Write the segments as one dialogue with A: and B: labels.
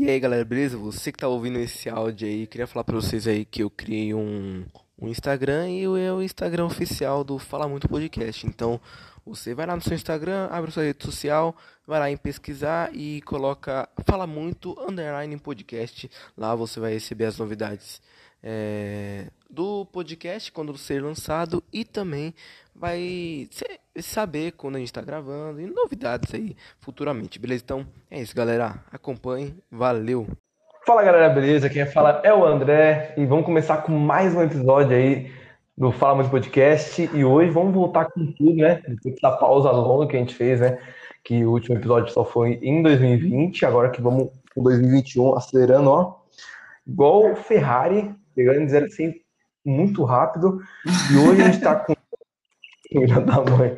A: E aí galera, beleza? Você que tá ouvindo esse áudio aí, queria falar pra vocês aí que eu criei um, um Instagram e é o Instagram oficial do Fala Muito Podcast. Então você vai lá no seu Instagram, abre sua rede social, vai lá em pesquisar e coloca Fala Muito Underline Podcast. Lá você vai receber as novidades é, do podcast quando ser lançado e também vai saber quando a gente está gravando e novidades aí futuramente, beleza? Então é isso, galera. Acompanhe, valeu!
B: Fala galera, beleza? Quem fala é o André e vamos começar com mais um episódio aí do Fala Muito Podcast e hoje vamos voltar com tudo, né? Depois da pausa longa que a gente fez, né? Que o último episódio só foi em 2020, agora que vamos com 2021 acelerando, ó. Igual Ferrari, pegando dizer assim, muito rápido. E hoje a gente tá com Filha da mãe.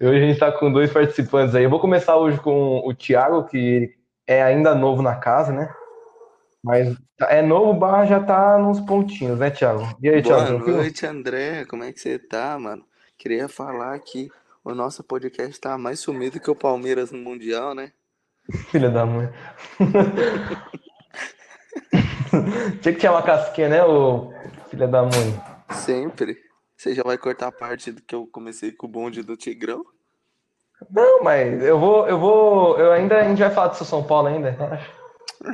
B: Hoje a gente está com dois participantes aí. Eu vou começar hoje com o Thiago, que é ainda novo na casa, né? Mas é novo, barra já tá nos pontinhos, né, Thiago?
C: E aí, Thiago? Boa noite, André. Como é que você tá, mano? Queria falar que o nosso podcast tá mais sumido que o Palmeiras no Mundial, né?
B: Filha da mãe. Tinha que uma casquinha, né, ô filha da mãe?
C: Sempre. Você já vai cortar a parte do que eu comecei com o bonde do Tigrão?
B: Não, mas eu vou, eu vou, eu ainda a gente vai falar do seu São Paulo ainda,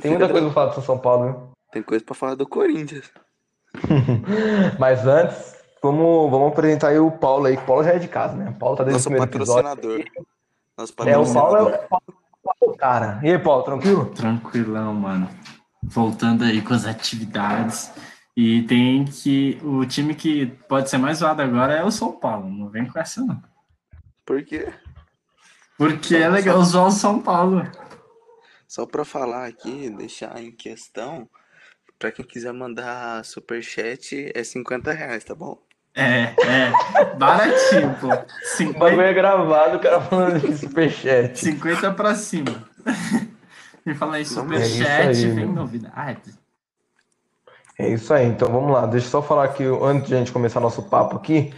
B: Tem muita coisa pra falar do seu São Paulo, viu?
C: Tem coisa pra falar do Corinthians.
B: mas antes, vamos, vamos apresentar aí o Paulo aí, o Paulo já é de casa, né? O Paulo tá
C: desde
B: Nosso
C: o patrocinador.
B: Episódio. Nosso patrocinador. É, o Paulo é o cara. E aí, Paulo, tranquilo?
D: Tranquilão, mano. Voltando aí com as atividades. E tem que. O time que pode ser mais zoado agora é o São Paulo. Não vem com essa, não.
C: Por quê?
D: Porque é legal zoar o São Paulo.
C: Só para falar aqui, deixar em questão, para quem quiser mandar superchat, é 50 reais, tá bom?
D: É, é. Baratinho, pô.
B: 50... O bagulho é gravado, o cara falando de superchat.
D: 50 pra cima. E falar em superchat, é vem novidade.
B: É isso aí, então vamos lá. Deixa eu só falar aqui, antes de a gente começar nosso papo aqui,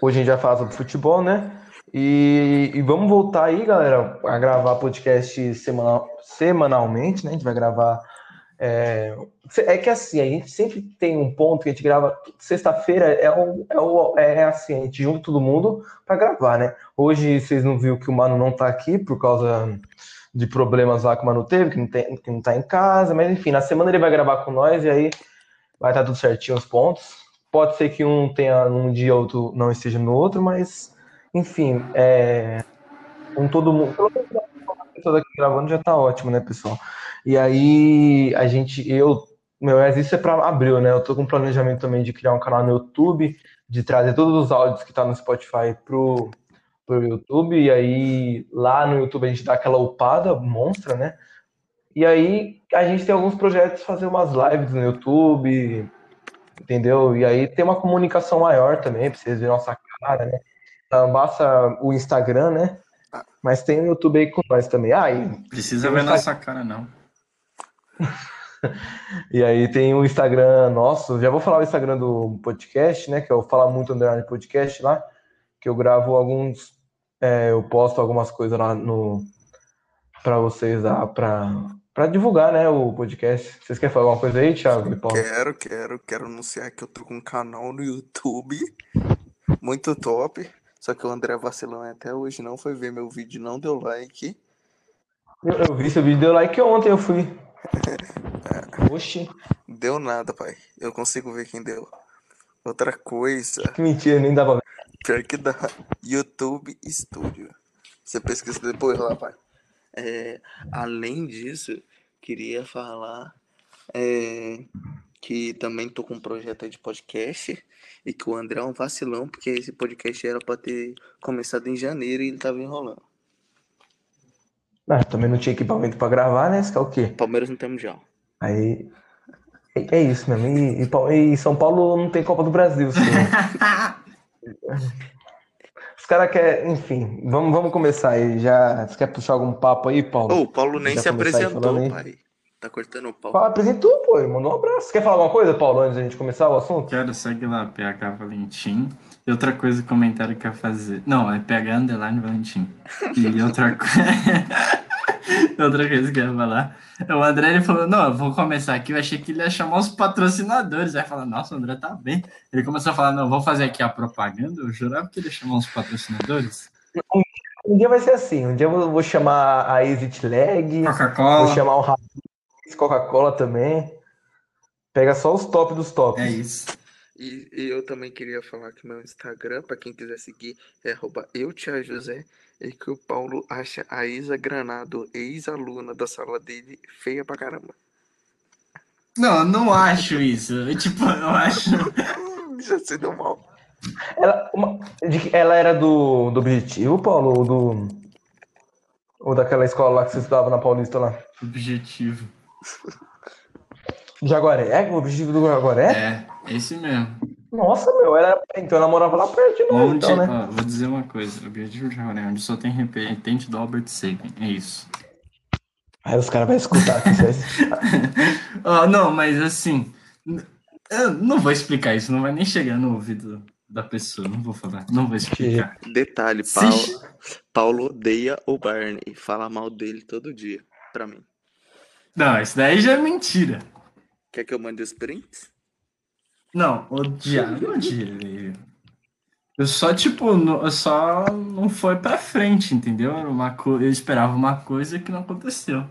B: hoje a gente vai falar sobre futebol, né? E, e vamos voltar aí, galera, a gravar podcast semanal, semanalmente, né? A gente vai gravar. É, é que assim, a gente sempre tem um ponto que a gente grava. Sexta-feira é, o, é, o, é assim, a gente junta todo mundo para gravar, né? Hoje vocês não viram que o Mano não tá aqui por causa de problemas lá que o Mano teve, que não, tem, que não tá em casa, mas enfim, na semana ele vai gravar com nós e aí vai estar tudo certinho os pontos. Pode ser que um tenha num dia outro não esteja no outro, mas enfim, é, com todo mundo, pelo menos aqui gravando já tá ótimo, né, pessoal? E aí a gente, eu, meu, mas isso é para abril, né? Eu tô com planejamento também de criar um canal no YouTube, de trazer todos os áudios que tá no Spotify pro pro YouTube e aí lá no YouTube a gente dá aquela upada monstra, né? E aí a gente tem alguns projetos fazer umas lives no YouTube, entendeu? E aí tem uma comunicação maior também, pra vocês verem nossa cara, né? Não basta o Instagram, né? Mas tem o YouTube aí com nós também. Ah,
D: Precisa ver nossa cara, não.
B: e aí tem o Instagram nosso, já vou falar o Instagram do podcast, né? Que eu falo muito Underline Podcast lá, que eu gravo alguns, é, eu posto algumas coisas lá no para vocês lá, para para divulgar, né, o podcast. Vocês querem falar alguma coisa aí, Thiago?
C: Quero, quero, quero anunciar que eu tô com um canal no YouTube muito top. Só que o André Vacilão até hoje não foi ver meu vídeo, não deu like.
B: Eu, eu vi seu vídeo, deu like ontem, eu fui.
C: é. Oxi. Deu nada, pai. Eu consigo ver quem deu. Outra coisa.
B: Que mentira, nem dá pra ver.
C: Pior que dá. YouTube Studio. Você pesquisa depois lá, pai. É, além disso, queria falar é, que também tô com um projeto de podcast e que o André é um vacilão, porque esse podcast era para ter começado em janeiro e ele tava enrolando.
B: Ah, também não tinha equipamento para gravar, né? Isso é o quê?
C: Palmeiras não tem mundial.
B: Aí. É, é isso mesmo. E, e, e, São Paulo não tem Copa do Brasil. Assim. caras querem, enfim, vamos, vamos começar aí. Já, você quer puxar algum papo aí, Paulo?
C: Ô, o Paulo nem se apresentou, pai. Tá cortando o pau.
B: Paulo apresentou, pô, mandou um abraço. Você quer falar alguma coisa, Paulo, antes da gente começar o assunto?
D: Quero, segue lá, PH Valentim. E outra coisa, comentário que eu ia fazer. Não, é PH Underline Valentim. E outra coisa. Outra coisa que eu ia falar. O André ele falou: Não, eu vou começar aqui. Eu achei que ele ia chamar os patrocinadores. Aí fala: Nossa, o André tá bem. Ele começou a falar: Não, vou fazer aqui a propaganda. Eu jurava que ele ia chamar os patrocinadores.
B: Um dia vai ser assim. Um dia eu vou- vou chamar a Exit Lag, vou
D: Coca-Cola.
B: chamar o Coca-Cola também. Pega só os top dos tops.
D: É isso.
C: E, e eu também queria falar que meu Instagram, pra quem quiser seguir, é arroba eu Tia José. E que o Paulo acha a Isa Granado, ex-aluna da sala dele, feia pra caramba.
D: Não, eu não acho isso. Eu, tipo, eu acho.
C: Já se deu mal.
B: Ela, uma- de que- ela era do, do Objetivo, Paulo? Ou do. Ou daquela escola lá que você estudava na Paulista lá?
D: Objetivo.
B: Jaguaré? O Objetivo do Jaguaré?
D: É, esse mesmo.
B: Nossa, meu, era. Então ela morava lá perto de nós,
D: Onde,
B: então, né?
D: ó, vou dizer uma coisa. Objetivo de Jaguaré, onde só tem representante do Albert Sabin. É isso.
B: Aí os caras vão escutar
D: Ó, não, mas assim. Eu não vou explicar isso, não vai nem chegar no ouvido da pessoa. Não vou falar, não vou explicar.
C: Detalhe, Paulo, Paulo odeia o Barney. Fala mal dele todo dia, pra mim.
D: Não, isso daí já é mentira.
C: Quer que eu mande os prints?
D: Não, odiar, não odiei. Eu só, tipo, não- eu só não foi pra frente, entendeu? Era uma co... Eu esperava uma coisa que não aconteceu.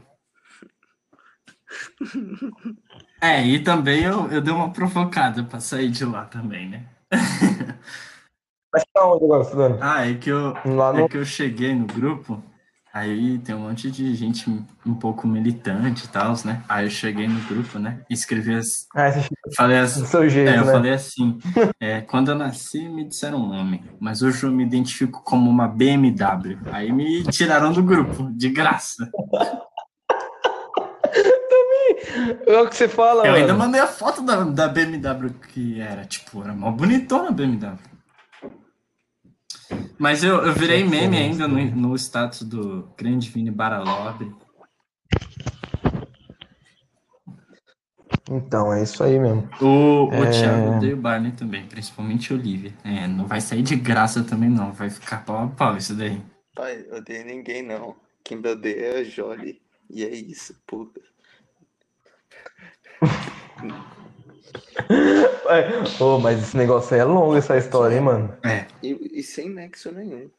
D: É, e também eu, eu dei uma provocada pra sair de lá também, né?
B: Mas tá onde agora, estudando?
D: Ah, é que eu,
B: Lá no.
D: é que eu cheguei no grupo, aí tem um monte de gente um pouco militante e tal, né? Aí eu cheguei no grupo, né? E escrevi as.
B: Ah,
D: Falei as,
B: seu jeito,
D: É, eu
B: né?
D: falei assim, é, quando eu nasci me disseram homem, mas hoje eu me identifico como uma BMW. Aí me tiraram do grupo, de graça.
B: É o que você fala,
D: Eu
B: mano.
D: ainda mandei a foto da, da BMW que era, tipo, era mó bonitona a BMW. Mas eu, eu virei meme ainda no, no status do grande Vini Baralobre.
B: Então, é isso aí mesmo.
D: O, o
B: É.
D: Thiago odeia o Barney também, principalmente Olivia. É, não vai sair de graça também não, vai ficar pau a pau isso daí.
C: Pai, eu odeio ninguém não. Quem me odeia é a Jolie. E é isso, puta.
B: É, Ô, mas esse negócio aí é longo, essa história, hein, mano?
D: É,
C: E, e sem nexo nenhum.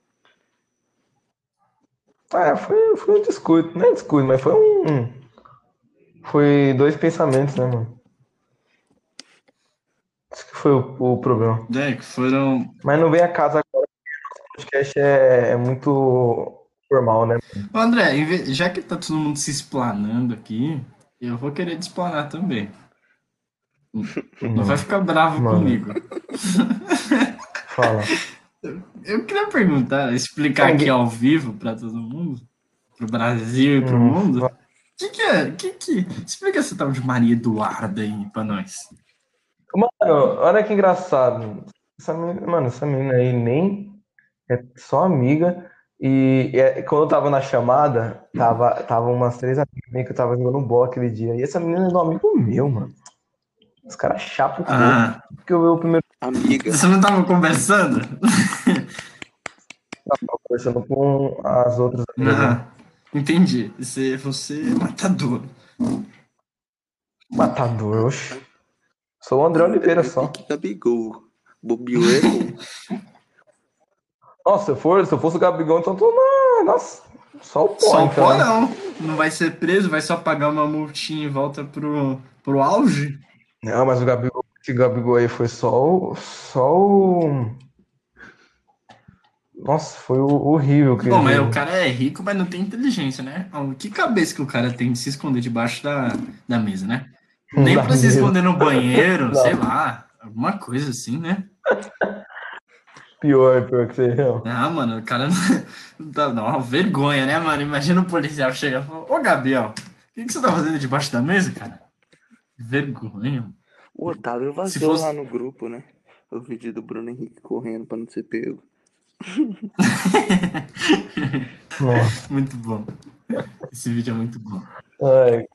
B: Ah, foi, foi um descuido. Não é descuido, mas foi um. Foi dois pensamentos, né, mano? Isso que foi o, o problema.
D: é que foram
B: Mas não vem a casa agora, porque o podcast é, é muito formal, né?
D: Ô, André, já que tá todo mundo se explanando aqui, eu vou querer desplanar também. Não vai ficar bravo
B: Mano.
D: comigo.
B: Fala.
D: Eu queria perguntar, explicar aqui
B: Ninguém-
D: ao vivo pra todo mundo, pro Brasil e pro
B: Hum,
D: mundo. O que, que é? Que, que... Explica essa tal de Maria Eduarda aí pra nós.
B: Mano, olha que engraçado. Essa menina, mano, essa menina aí nem é só amiga. E é, quando eu tava na chamada, tava, tava umas três amigas que eu tava jogando bola aquele dia. E essa menina é um amigo meu, mano. Os caras chapam com
D: Ah,
B: porque eu vi o primeiro
C: Amiga,
D: você não tava conversando?
B: tava conversando com as outras amigas.
D: Ah, entendi. Você, você é matador.
B: Matador, oxe. Sou o André Oliveira só.
C: Que Gabigol. Bobiou errou.
B: Nossa, se eu, for, se eu fosse o Gabigol, então eu tô na. Nossa, só o pó,
D: Só
B: então.
D: pô
B: né?
D: não. Não vai ser preso, vai só pagar uma multinha e volta pro, pro auge.
B: Não, mas o Gabigol, esse Gabigol aí foi só o. Só o. Nossa, foi horrível que
D: Bom, mas o cara é rico, mas não tem inteligência, né? Que cabeça que o cara tem de se esconder debaixo da, da mesa, né? Nem
B: Da
D: pra se esconder no banheiro, sei lá. Alguma coisa assim, né?
B: Pior, pior que você. não.
D: Ah, mano, o cara não dá não, uma vergonha, né, mano? Imagina o policial chegar e falar, ô Gabriel, o que, que você tá fazendo debaixo da mesa, cara? Vergonha.
C: O Otávio vazou
D: fosse-
C: lá no grupo, né? O vídeo do Bruno Henrique correndo pra não ser pego.
D: Muito bom. Esse vídeo é muito bom.
B: Ai.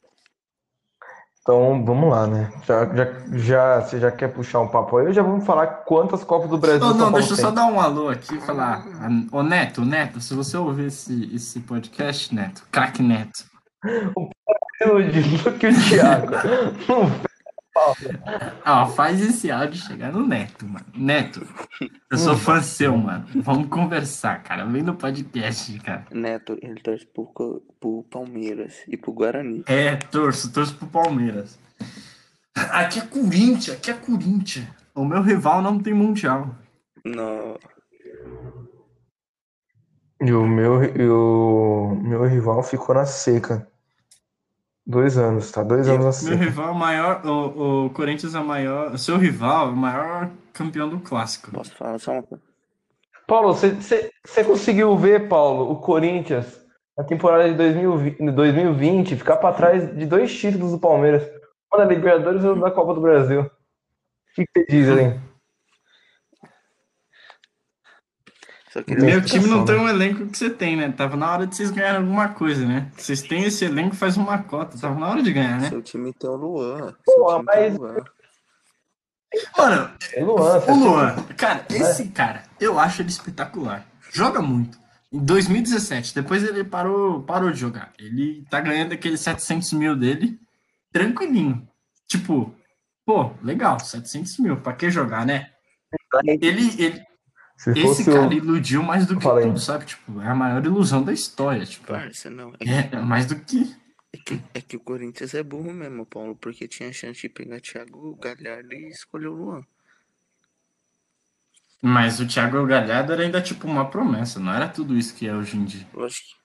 B: Então, vamos lá, né? Já, já, já, você já quer puxar um papo aí? Eu já vamos falar quantas Copas do Brasil
D: Não, não, deixa eu só dar um alô aqui e falar. Ô Neto, Neto, se você ouvir esse, esse podcast, Neto, craque Neto.
B: Iludido que o Thiago.
D: Ó, faz esse áudio chegar no Neto, mano. Neto, eu sou fã seu, mano. Vamos conversar, cara. Vem no podcast, cara.
C: Neto, ele torce pro, pro Palmeiras e pro Guarani.
D: É, torço, torço pro Palmeiras. Aqui é Corinthians, aqui é Corinthians. O meu rival não tem mundial.
C: Não,
B: E o meu, e o meu rival ficou na seca. Dois anos, tá? Dois anos na
D: Meu rival é o maior. O, o Corinthians é o maior. O seu rival é o maior campeão do clássico.
C: posso falar só uma coisa?
B: Paulo, você- conseguiu ver, Paulo, o Corinthians na temporada de 2020, 2020 ficar para trás de dois títulos do Palmeiras, um da Libertadores e outro da Copa do Brasil. O que que você diz, hein?
C: Só queria
D: Meu time não tem um elenco que você tem, né? Tava na hora de vocês ganharem alguma coisa, né? Vocês têm esse elenco, faz uma cota. Tava na hora de ganhar, né?
C: Seu time tem o Luan.
B: Pô, mas-
C: o Luan.
D: Mano,
B: É Luan,
D: o Luan, cara, esse cara, eu acho ele espetacular. Joga muito. Em 2017, depois ele parou, parou de jogar. Ele tá ganhando aqueles 700 mil dele, tranquilinho. Tipo, pô, legal, 700 mil, pra que jogar, né? Ele, ele,
B: Se
D: esse
B: fosse
D: cara
B: o...
D: iludiu mais do que
B: Fala aí.
D: tudo, sabe? Tipo, é a maior ilusão da história, tipo.
C: Parça, não. É,
D: É, é mais do que.
C: é que, é que o Corinthians é burro mesmo, Paulo, porque tinha chance de pegar Thiago Galhardo e escolher o Luan.
D: Mas o Thiago Galhardo era ainda tipo uma promessa, não era tudo isso que é hoje em dia.
C: Lógico que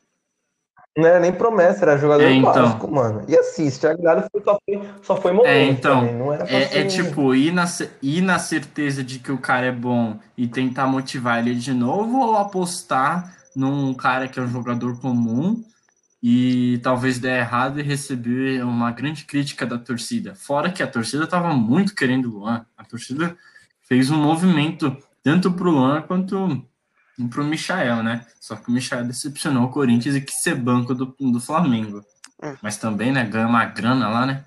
B: Não era nem promessa, era jogador
D: É, então.
B: básico, mano. E assim, esse Thiago Galhardo só foi, só foi momento
D: É, então,
B: também, não era pra
D: É,
B: ser...
D: é tipo, ir na, ir na certeza de que o cara é bom e tentar motivar ele de novo, ou apostar num cara que é um jogador comum e talvez dê errado e receber uma grande crítica da torcida. Fora que a torcida tava muito querendo o Luan. A torcida fez um movimento tanto pro Luan quanto pro Michael, né? Só que o Michael decepcionou o Corinthians e quis ser banco do, do Flamengo.
C: Hum.
D: Mas também, né, ganha uma grana lá, né?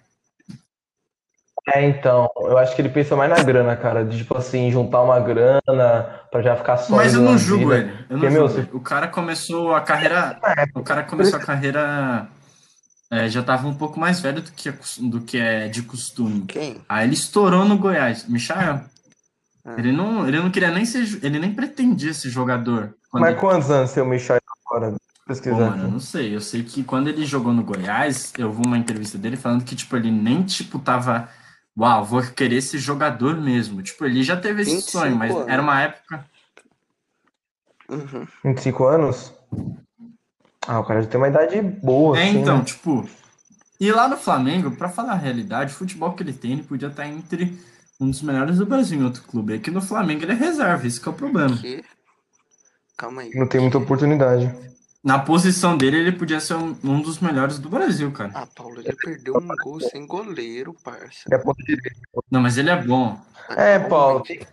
B: É, então, eu acho que ele pensa mais na grana, cara, de tipo assim, juntar uma grana pra já ficar só
D: Mas eu não julgo ele. Eu não
B: Porque, meu,
D: julgo ele. O cara começou a carreira. O cara começou a carreira. é, já tava um pouco mais velho do que, é do que é de costume.
C: quem?
D: Aí ele estourou no Goiás. Michael.
C: Ah.
D: Ele não, ele não queria nem ser. Ele nem pretendia ser jogador.
B: Mas
D: ele-
B: quantos anos tem o Michel agora?
D: Pô,
B: Pesquisando.
D: mano, eu não sei. Eu sei que quando ele jogou no Goiás, eu vi uma entrevista dele falando que, tipo, ele nem, tipo, tava. Uau, vou querer ser jogador mesmo. Tipo, ele já teve esse
C: 25
D: sonho, mas
C: anos.
D: era uma época.
C: Uhum.
B: 25 anos? Ah, o cara já tem uma idade boa,
D: É,
B: assim,
D: então,
B: né?
D: tipo. E lá no Flamengo, pra falar a realidade, o futebol que ele tem, ele podia estar entre um dos melhores do Brasil em outro clube. Aqui no Flamengo ele é reserva, esse que é o problema.
C: Que? Calma aí.
B: Não tem muita oportunidade.
D: Na posição dele, ele podia ser um, um dos melhores do Brasil, cara.
C: Ah, Paulo, ele perdeu um gol sem goleiro, parça.
B: É ponta direita.
D: Não, mas ele é bom.
B: É, Paulo.
C: Realmente,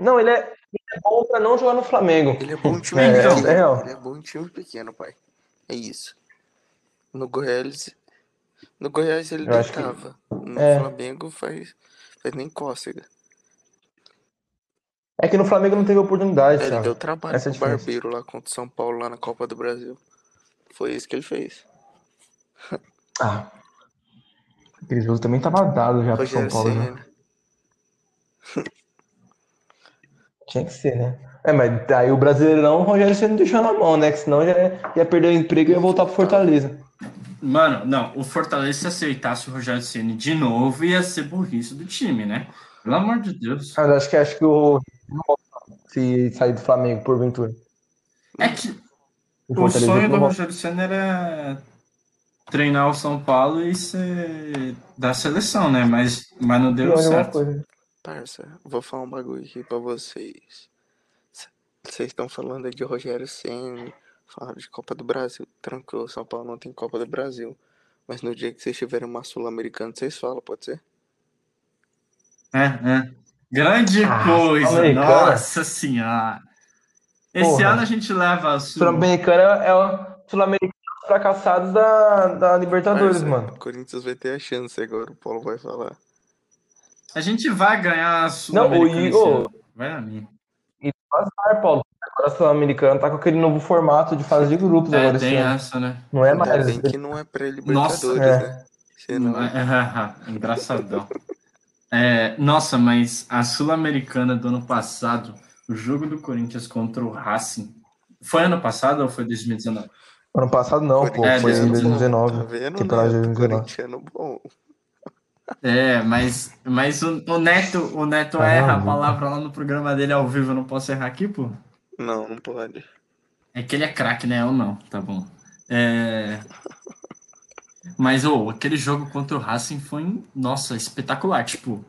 B: Não, ele é, ele é bom pra não jogar no Flamengo.
C: Ele é bom em time
B: É,
C: pequeno.
B: é.
C: Ele é bom em time pequeno, pai. É isso. No Goiás. No Goiás ele
B: Eu acho que-
C: deitava. No
B: é.
C: Flamengo faz, faz nem cócega.
B: É que no Flamengo não teve oportunidade,
C: Ele
B: Thiago.
C: deu trabalho
B: Essa é
C: pro. Barbeiro lá contra o São Paulo lá na Copa do Brasil. Foi isso que ele fez.
B: Ah. Aquele jogo também tava dado já pro São Paulo, né?
C: Ceni.
B: Tinha que ser, né? É, mas aí o Brasileirão, o Rogério você não deixou na mão, né? Que senão já ia perder o emprego e ia voltar pro Fortaleza.
D: Mano, não, o Fortaleza se aceitasse o Rogério Ceni de novo ia ser burrice do time, né? Pelo amor de Deus.
B: Mas acho que acho que o se sair do Flamengo porventura.
D: É que
B: O
D: o sonho do Rogério Ceni era treinar o São Paulo e ser da seleção, né? Mas, mas não deu
B: Olha uma
D: certo.
B: coisa.
C: Parça, vou falar um bagulho aqui pra vocês. Vocês estão falando aí de Rogério Ceni, falaram de Copa do Brasil. Tranquilo, São Paulo não tem Copa do Brasil. Mas no dia que vocês tiverem uma Sul-Americana, vocês falam, pode ser?
D: É, é. Grande
B: Ah,
D: coisa,
B: Sul-Americana.
D: nossa senhora. Esse
B: Porra.
D: ano a gente leva a Sul.
B: Sul-Americana é o Sul-Americano fracassados da, da Libertadores,
C: Parça,
B: mano.
C: O Corinthians vai ter a chance agora, o Paulo vai falar.
D: A gente vai ganhar a
B: Não, o
D: Sul-Americana
B: Igor-.
D: Vai na minha.
B: E azar, Paulo. Agora a Sul-Americana tá com aquele novo formato de fase de grupos
D: É,
B: agora
D: tem essa, né?
B: Não é
C: Ainda
B: mais.
C: bem que não é pré-Libertadores,
D: Nossa,
B: é.
C: né? Senão,
D: Engraçadão. É, nossa, mas a Sul-Americana do ano passado, o jogo do Corinthians contra o Racing, foi ano passado ou foi 2019?
B: Ano passado não, pô.
D: É,
B: Foi em
D: 2019.
B: 2019.
C: Tá vendo,
B: Temporada de
C: né?
B: 2019.
C: Corintiano bom.
D: É, mas, mas o, o Neto, o Neto
B: Ah,
D: erra a
B: não.
D: palavra lá no programa dele ao vivo, eu não posso errar aqui, pô?
C: Não, não pode.
D: É que ele é craque, né? Ou não, tá bom. É... Mas, ô, aquele jogo contra o Racing foi, nossa, espetacular. Tipo,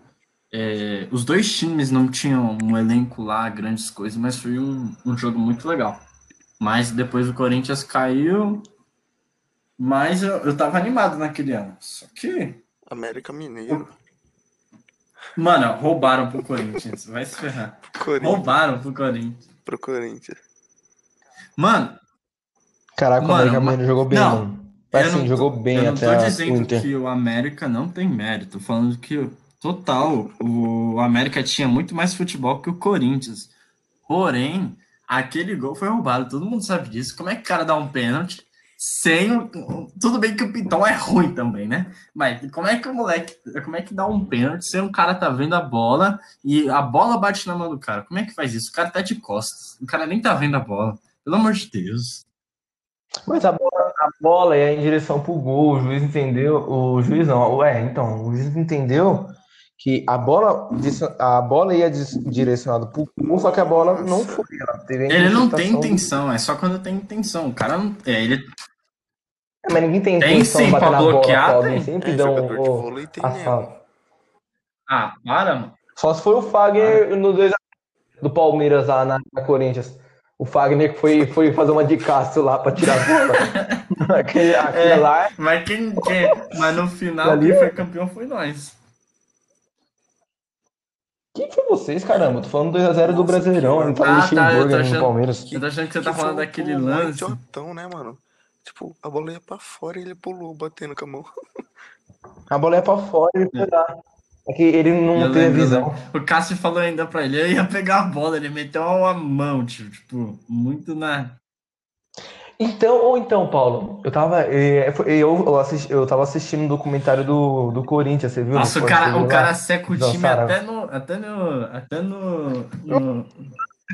D: é, os dois times não tinham um elenco lá, grandes coisas, mas foi um, um jogo muito legal. Mas depois o Corinthians caiu, mas eu, eu tava animado naquele ano. Só que,
C: América Mineiro.
D: mano, roubaram pro Corinthians. Vai se ferrar.
C: Corinthians
D: Roubaram pro Corinthians.
C: Pro Corinthians.
D: Mano,
B: Caraca, o
D: Mano,
B: América
D: ma-
B: Mineiro jogou bem,
D: não,
B: mano. Mas
D: eu
B: sim,
D: não
B: jogou
D: tô-
B: bem
D: eu não
B: até
D: tô
B: a- o
D: dizendo
B: Inter.
D: que o América não tem mérito, tô falando que total o América tinha muito mais futebol que o Corinthians. Porém, aquele gol foi roubado, todo mundo sabe disso. Como é que o cara dá um pênalti sem tudo bem que o Pitão é ruim também, né? Mas como é que o moleque, como é que dá um pênalti sem o cara tá vendo a bola e a bola bate na mão do cara? Como é que faz isso? O cara tá de costas, o cara nem tá vendo a bola. Pelo amor de Deus.
B: Mas a bola, a bola ia em direção pro gol, o juiz entendeu, o juiz não, ué, então, o juiz entendeu que a bola, a bola ia direcionada pro gol, só que a bola não foi. Ela teve a
D: Ele não tem intenção, é só quando tem intenção. O cara não. É, ele
B: É, mas ninguém tem
D: Tem
B: intenção
D: sim, pra
B: na bola,
D: bloquear,
B: Paulo,
D: tem.
B: sempre
C: É,
B: dão
C: jogador de
B: o-
C: vôlei tem
B: a
C: mesmo.
B: falta.
D: Ah, para, mano.
B: Só se foi o Fagner no 2 do Palmeiras lá na, na Corinthians. O Fagner que foi, foi fazer uma de Castro lá pra tirar a bola. aquele, aquele
D: É.
B: lá,
D: Mas quem, quem- Mas no final,
B: Ali
D: quem
B: é-
D: foi campeão foi nós.
B: Quem foi vocês, caramba? Tô falando 2x0 do Brasileirão,
C: que
B: ele tava
D: Ah,
B: no
D: tá,
B: no Palmeiras.
D: Eu tô achando que você
C: Que
D: tá falando
C: foi
D: daquele
C: um
D: lance.
C: idiotão, né, mano? Tipo, a bola ia pra fora e ele pulou batendo com a mão.
B: A bola é pra fora e ele foi lá. É que ele não
D: Eu
B: teve
D: lembro,
B: visão.
D: O Cássio falou ainda pra ele, eu ia pegar a bola, ele meteu uma mão, tipo, tipo, muito na.
B: Então, ou então, Paulo, eu tava, foi- eu, eu, assisti, eu tava assistindo um documentário do, do Corinthians, você viu? no
D: Nossa, o cara, o cara seca o time até no. Até no. Até no. no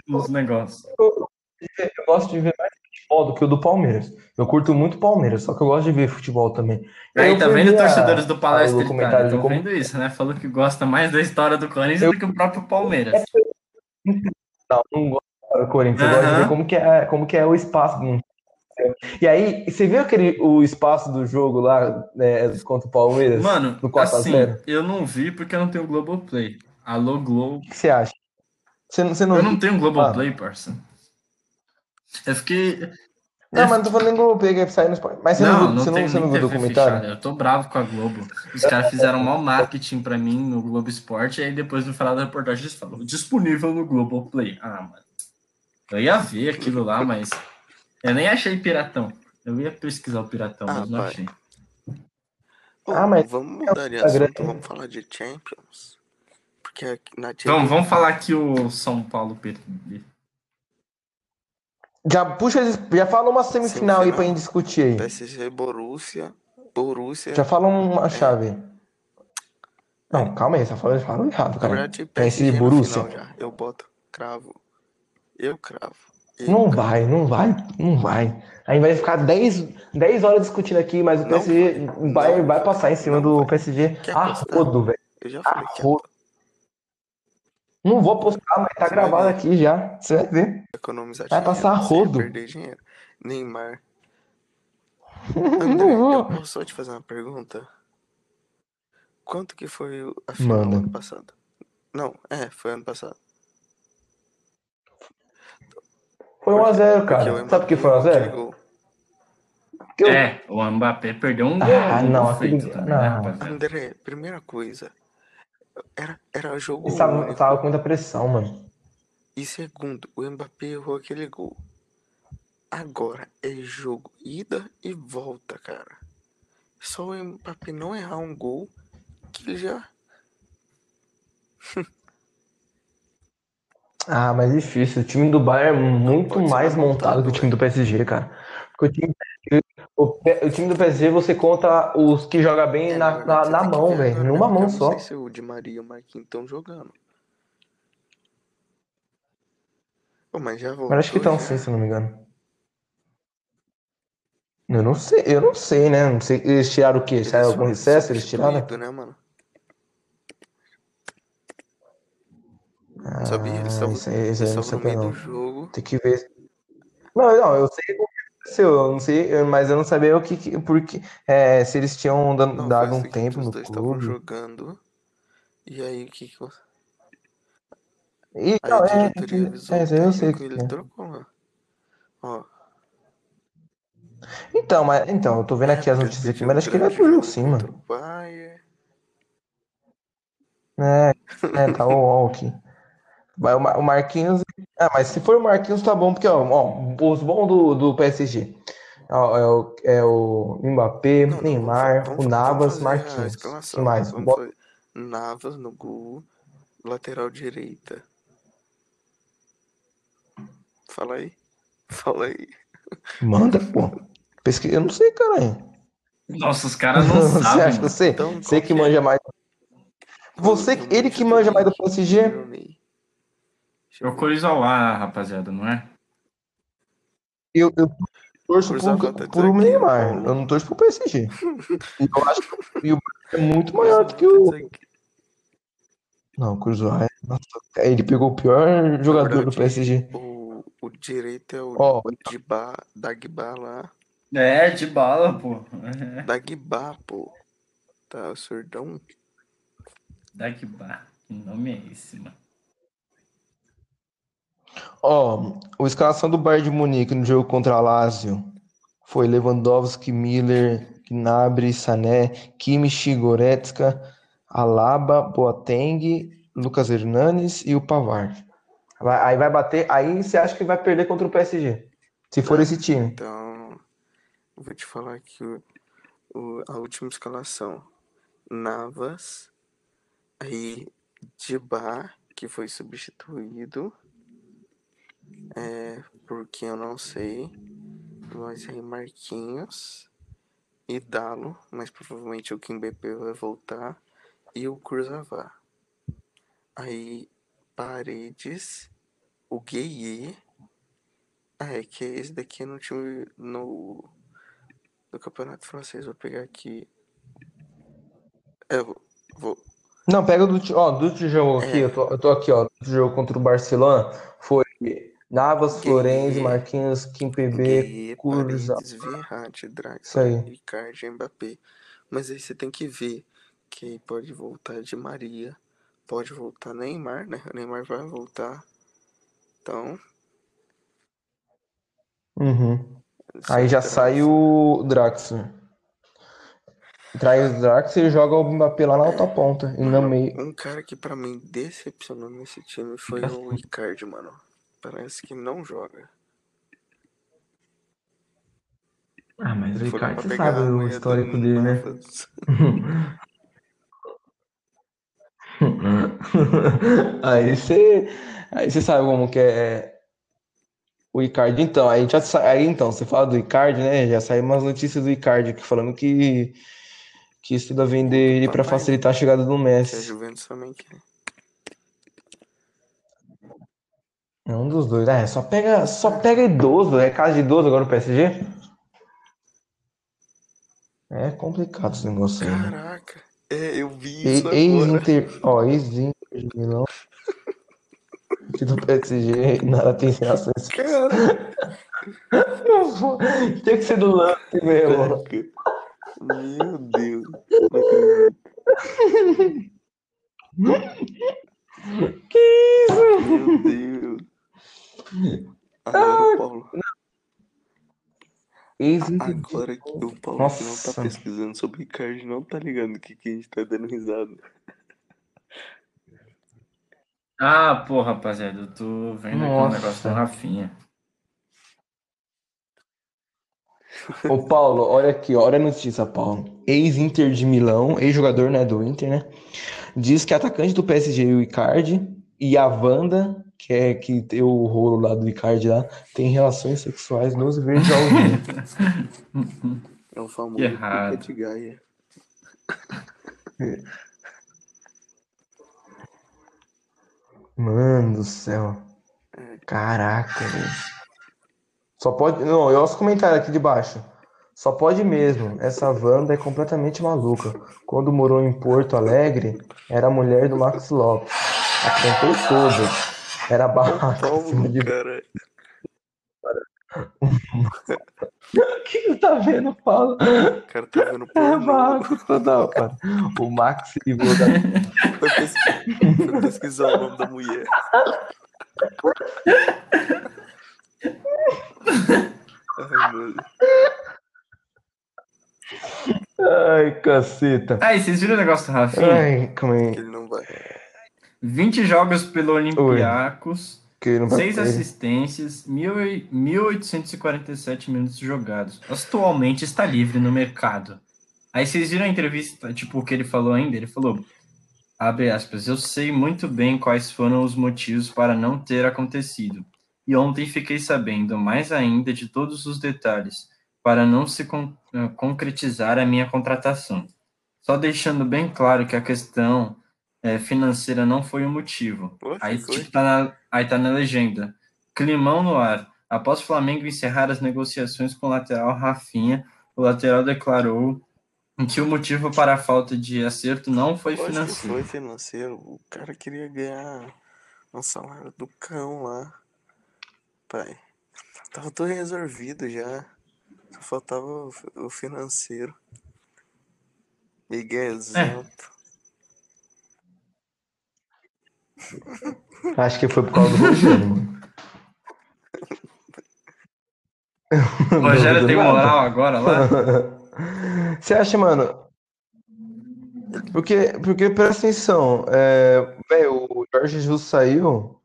D: nos negócios.
B: Eu gosto de ver mais futebol do que o do Palmeiras. Eu curto muito o Palmeiras, só que eu gosto de ver futebol também.
D: Aí,
B: Eu
D: tá vendo,
B: a-
D: torcedores do Palestra Estão
B: como-
D: vendo isso, né? Falou que gosta mais da história do Corinthians
B: Eu-
D: do que o próprio Palmeiras.
B: Não, não gosto do Corinthians. Eu gosto de ver como que é, como que é o espaço. E aí, você viu aquele, o espaço do jogo lá né, contra o Palmeiras?
D: Mano,
B: no 4 a
D: assim,
B: 0?
D: eu não vi porque eu não tenho Globoplay. Alô, Globo.
B: O que você acha? Você, não- você não
D: Eu
B: viu?
D: não tenho Globoplay, parça. Eu fiquei.
B: Não,
D: eu
B: mas não tô falando nem Globo, peguei pra sair no Sport. Mas você não,
D: Não,
B: viu,
D: não
B: você não, viu o documentário?
D: fechada. Eu tô bravo com a Globo. Os caras fizeram mau marketing pra mim no Globo Esporte, e aí depois no final da reportagem eles falaram disponível no Globoplay. Ah, mano. Eu ia ver aquilo lá, mas eu nem achei piratão. Eu ia pesquisar o piratão,
C: Ah,
D: mas não
C: pai.
D: achei.
B: Ah, mas-
C: vamos mudar de assunto, vamos falar de Champions. Porque na Champions.
D: Então, vamos falar que o São Paulo perdeu.
B: Já puxa, já fala uma semifinal aí
C: Semifinal.
B: pra gente discutir aí.
C: PSG Borussia. Borussia.
B: Já fala uma chave aí. Não, calma aí, você falou, falou errado, cara. PSG
C: PSG
B: Borussia.
C: Eu boto cravo. Eu cravo.
B: Não vai, não vai, não vai. Aí vai ficar 10, 10 horas discutindo aqui, mas o
C: Não
B: PSG
C: vai,
B: vai,
C: não
B: vai passar em cima
C: não
B: do. PSG
C: Quer
B: a rodo, velho.
C: Eu já
B: A
C: falei que
B: rodo. Não vou apostar, mas tá
C: Você
B: gravado aqui já. Você vai ver.
C: economizar
B: Vai
C: dinheiro.
B: passar rodo.
C: perder dinheiro. Neymar.
B: Não
C: André, eu posso só te fazer uma pergunta? Quanto que foi a final
B: Manda.
C: ano passado? Não, é, foi ano passado.
B: Foi 1x0,
C: Porque o
B: cara. Sabe por que foi
C: errou aquele
B: 1x0?
C: gol.
B: Eu...
D: É, o Mbappé perdeu um gol.
B: Ah,
D: um
B: não, aquele-
D: também, né,
B: não.
D: rapaziada?
C: André, primeira coisa. Era, era jogo
B: Ele tava, tava com muita pressão, mano.
C: E segundo, o Mbappé errou aquele gol. Agora é jogo ida e volta, cara. Só o Mbappé não errar um gol que ele já.
B: Ah, mas difícil. O time do Bayern é muito mais montado que o time do PSG, cara. Porque o time, o, o time do PSG você conta os que jogam bem
C: É,
B: na, na, na mão, velho.
C: né?
B: Numa mão
C: eu não
B: só.
C: sei se o Di Maria e o Marquinhos estão jogando. Pô, mas já voltou.
B: Mas acho que estão sim, se não me engano. Eu não sei, eu não sei, né? Não sei. Eles tiraram o quê?
C: Eles
B: Saiu algum recesso? Eles tiraram?
C: né, mano? Sabia? Eles
B: Ah, isso
C: eles estavam no
B: sabia
C: meio
B: não.
C: do jogo.
B: Tem que ver. Não, não, eu sei o que aconteceu, eu não sei, mas eu não sabia o que, que- porque, é, se eles tinham dan-
C: Não, foi
B: dado um
C: seguinte,
B: tempo no
C: dois estavam
B: clube.
C: jogando. E aí o que que.
B: E, não,
C: a
B: é,
C: diretoria
B: é,
C: avisou
B: é, eu sei que
C: ele
B: é.
C: trocou lá. Ó,
B: Então, mas, então, eu tô vendo
C: é,
B: aqui as notícias aqui, mas acho que ele vai
C: grande
B: pro jogo sim, mano. É, é, tá o aqui. Vai o Mar- o Marquinhos. Ah, mas se for o Marquinhos, tá bom, porque, ó, ó, os bons do, do PSG. Ó, é o, é o Mbappé,
C: Não, não, vamos, fa-
B: Neymar, o
C: vamos, vamos
B: Navas, Marquinhos. Que
C: escalação.
B: mais?
C: Vamos
B: Bo-
C: fazer Navas no gol, lateral direita. Fala aí. Fala aí.
B: Manda, pô. Pesqui... Eu não sei, caralho.
D: Nossa, os caras não
B: Você
D: sabem,
B: acha que sei?
C: Então,
B: Sei
C: qual
B: que
C: que é?
B: manja mais. Você, ele que
C: eu
B: manja mais do. PSG?
D: É
C: eu
D: o. Corizola, rapaziada, não é?
B: Eu, eu torço pro,
C: tá
B: pro
C: de
B: Neymar. Eu não torço pro PSG. E eu acho que o é muito maior do que o. Não, o Cruzoé. Nossa, ele pegou o pior jogador do PSG.
C: o, o direito é o
B: Ó,
C: Dagba, Dagba lá.
D: É, de bala, pô.
C: Dagba, pô. Tá, o surdão.
D: Dagba. Que nome é esse, mano?
B: Ó, a escalação do Bayern de Munique no jogo contra a Lazio foi Lewandowski, Miller, Gnabry, Sané, Kimmich, Goretzka, Alaba, Boateng, Lucas Hernanes e o Pavard. Vai- Aí vai bater, aí você acha que vai perder contra o PSG. Se for
C: É,
B: esse time.
C: Então, eu vou te falar aqui o, o- a última escalação. Navas, aí Dibá, que foi substituído, é, porque eu não sei, mas aí Marquinhos e Dalo, mas provavelmente o Kimpembe vai voltar, e o Cruzavá. Aí Paredes, o Gueye, ah, é que esse daqui é no time no, no Campeonato Francês. Vou pegar aqui. É, vou, vou-
B: Não, pega do, ó, do jogo aqui,
C: É.
B: eu tô, eu tô aqui, ó, do jogo contra o Barcelona, foi Navas, Florenzi, Marquinhos, Kimpembe,
C: Gueye,
B: Curza.
C: Paredes, Verratti, Draxler,
B: aí.
C: Icardi, Mbappé. Mas aí você tem que ver que pode voltar de Maria, pode voltar Neymar, né? O Neymar vai voltar. Então,
B: Uhum. Aí já sai o Draxler. Traz o Draxler e joga o Mbappé lá na outra ponta, e
C: Mano,
B: meio.
C: um cara que pra mim decepcionou nesse time foi o Icardi, mano. Parece que não joga.
B: Ah, mas o Ricardo, você sabe o histórico dele, né? Aí você, aí você sabe como que é o Icardi. Então, aí já aí então, você fala do Icardi, né? Já saiu umas notícias do Icardi aqui falando que que estuda vender ele para facilitar a chegada do
C: Que a
B: Messi.
C: Juventus também quer.
B: É um dos dois. É, só pega, só pega idoso, é casa de idoso agora o PSG. É complicado esse negócio aí. né?
C: Caraca, é, eu vi
B: E-
C: isso agora.
B: Ex-Inter, ó, ex-Inter de Milão. Do PSG, nada tem reações.
C: Cara,
B: Tinha que ser do lance mesmo.
C: Meu Deus.
B: Que isso?
C: Meu Deus. Agora o Paulo.
B: Ex-Inter de...
C: Agora que o Paulo que não
B: Nossa.
C: tá pesquisando sobre o Ricardo não tá ligando o que, que a gente tá dando risada.
D: Ah, pô, rapaziada, eu tô vendo aqui um
B: Nossa.
D: negócio do Rafinha.
B: Ô, Paulo, olha aqui, olha a notícia, Paulo. Ex-Inter de Milão, ex-jogador, né, do Inter, né? Diz que atacante do PSG, o Icardi, e a Wanda, que é que tem o rolo lá do Icardi lá, tem relações sexuais nos verdes ao vivo.
C: É o famoso
D: Que errado.
C: pica de Gaia.
B: Mano do céu. Caraca, velho. Só pode. Não, olha os comentários aqui de baixo. Só pode mesmo. Essa Wanda é completamente maluca. Quando morou em Porto Alegre, era a mulher do Max Lopes. A cantou todas. Era barraca acima de.
C: Cara,
B: O que você tá vendo, Paulo?
C: o cara tá vendo
B: É
C: pornô.
B: barraca toda hora. O Max ligou da.
C: Foi pesquisar, foi pesquisar o nome da mulher. Ai, mano.
B: Ai, caceta.
D: Aí, vocês viram o negócio do Rafinha?
B: Ai, calma aí.
C: Ele não vai.
D: 20 jogos pelo Olympiacos,
B: Que não vai
D: 6
B: ter.
D: assistências, 1.000 1.847 minutos jogados. Atualmente está livre no mercado. Aí vocês viram a entrevista, tipo, o que ele falou ainda? Ele falou, abre aspas, eu sei muito bem quais foram os motivos para não ter acontecido. E ontem fiquei sabendo mais ainda de todos os detalhes para não se con- eh, concretizar a minha contratação. Só deixando bem claro que a questão eh, financeira não foi o motivo.
C: Ué,
D: Aí,
C: foi?
D: tipo, tá na, aí tá na legenda. Climão no ar. Após o Flamengo encerrar as negociações com o lateral Rafinha, o lateral declarou que o motivo para a falta de acerto não foi
C: Lógico
D: financeiro.
C: foi financeiro. O cara queria ganhar um salário do cão lá. Pai. Tava tudo resolvido já. Só faltava o fi- o financeiro.
D: É.
C: Miguelzão.
B: Acho que foi por causa do Rogério, mano.
D: O Rogério tem
B: nada.
D: moral agora lá?
B: Você acha, mano? Porque, porque presta atenção, é, velho, o Jorge Jesus saiu,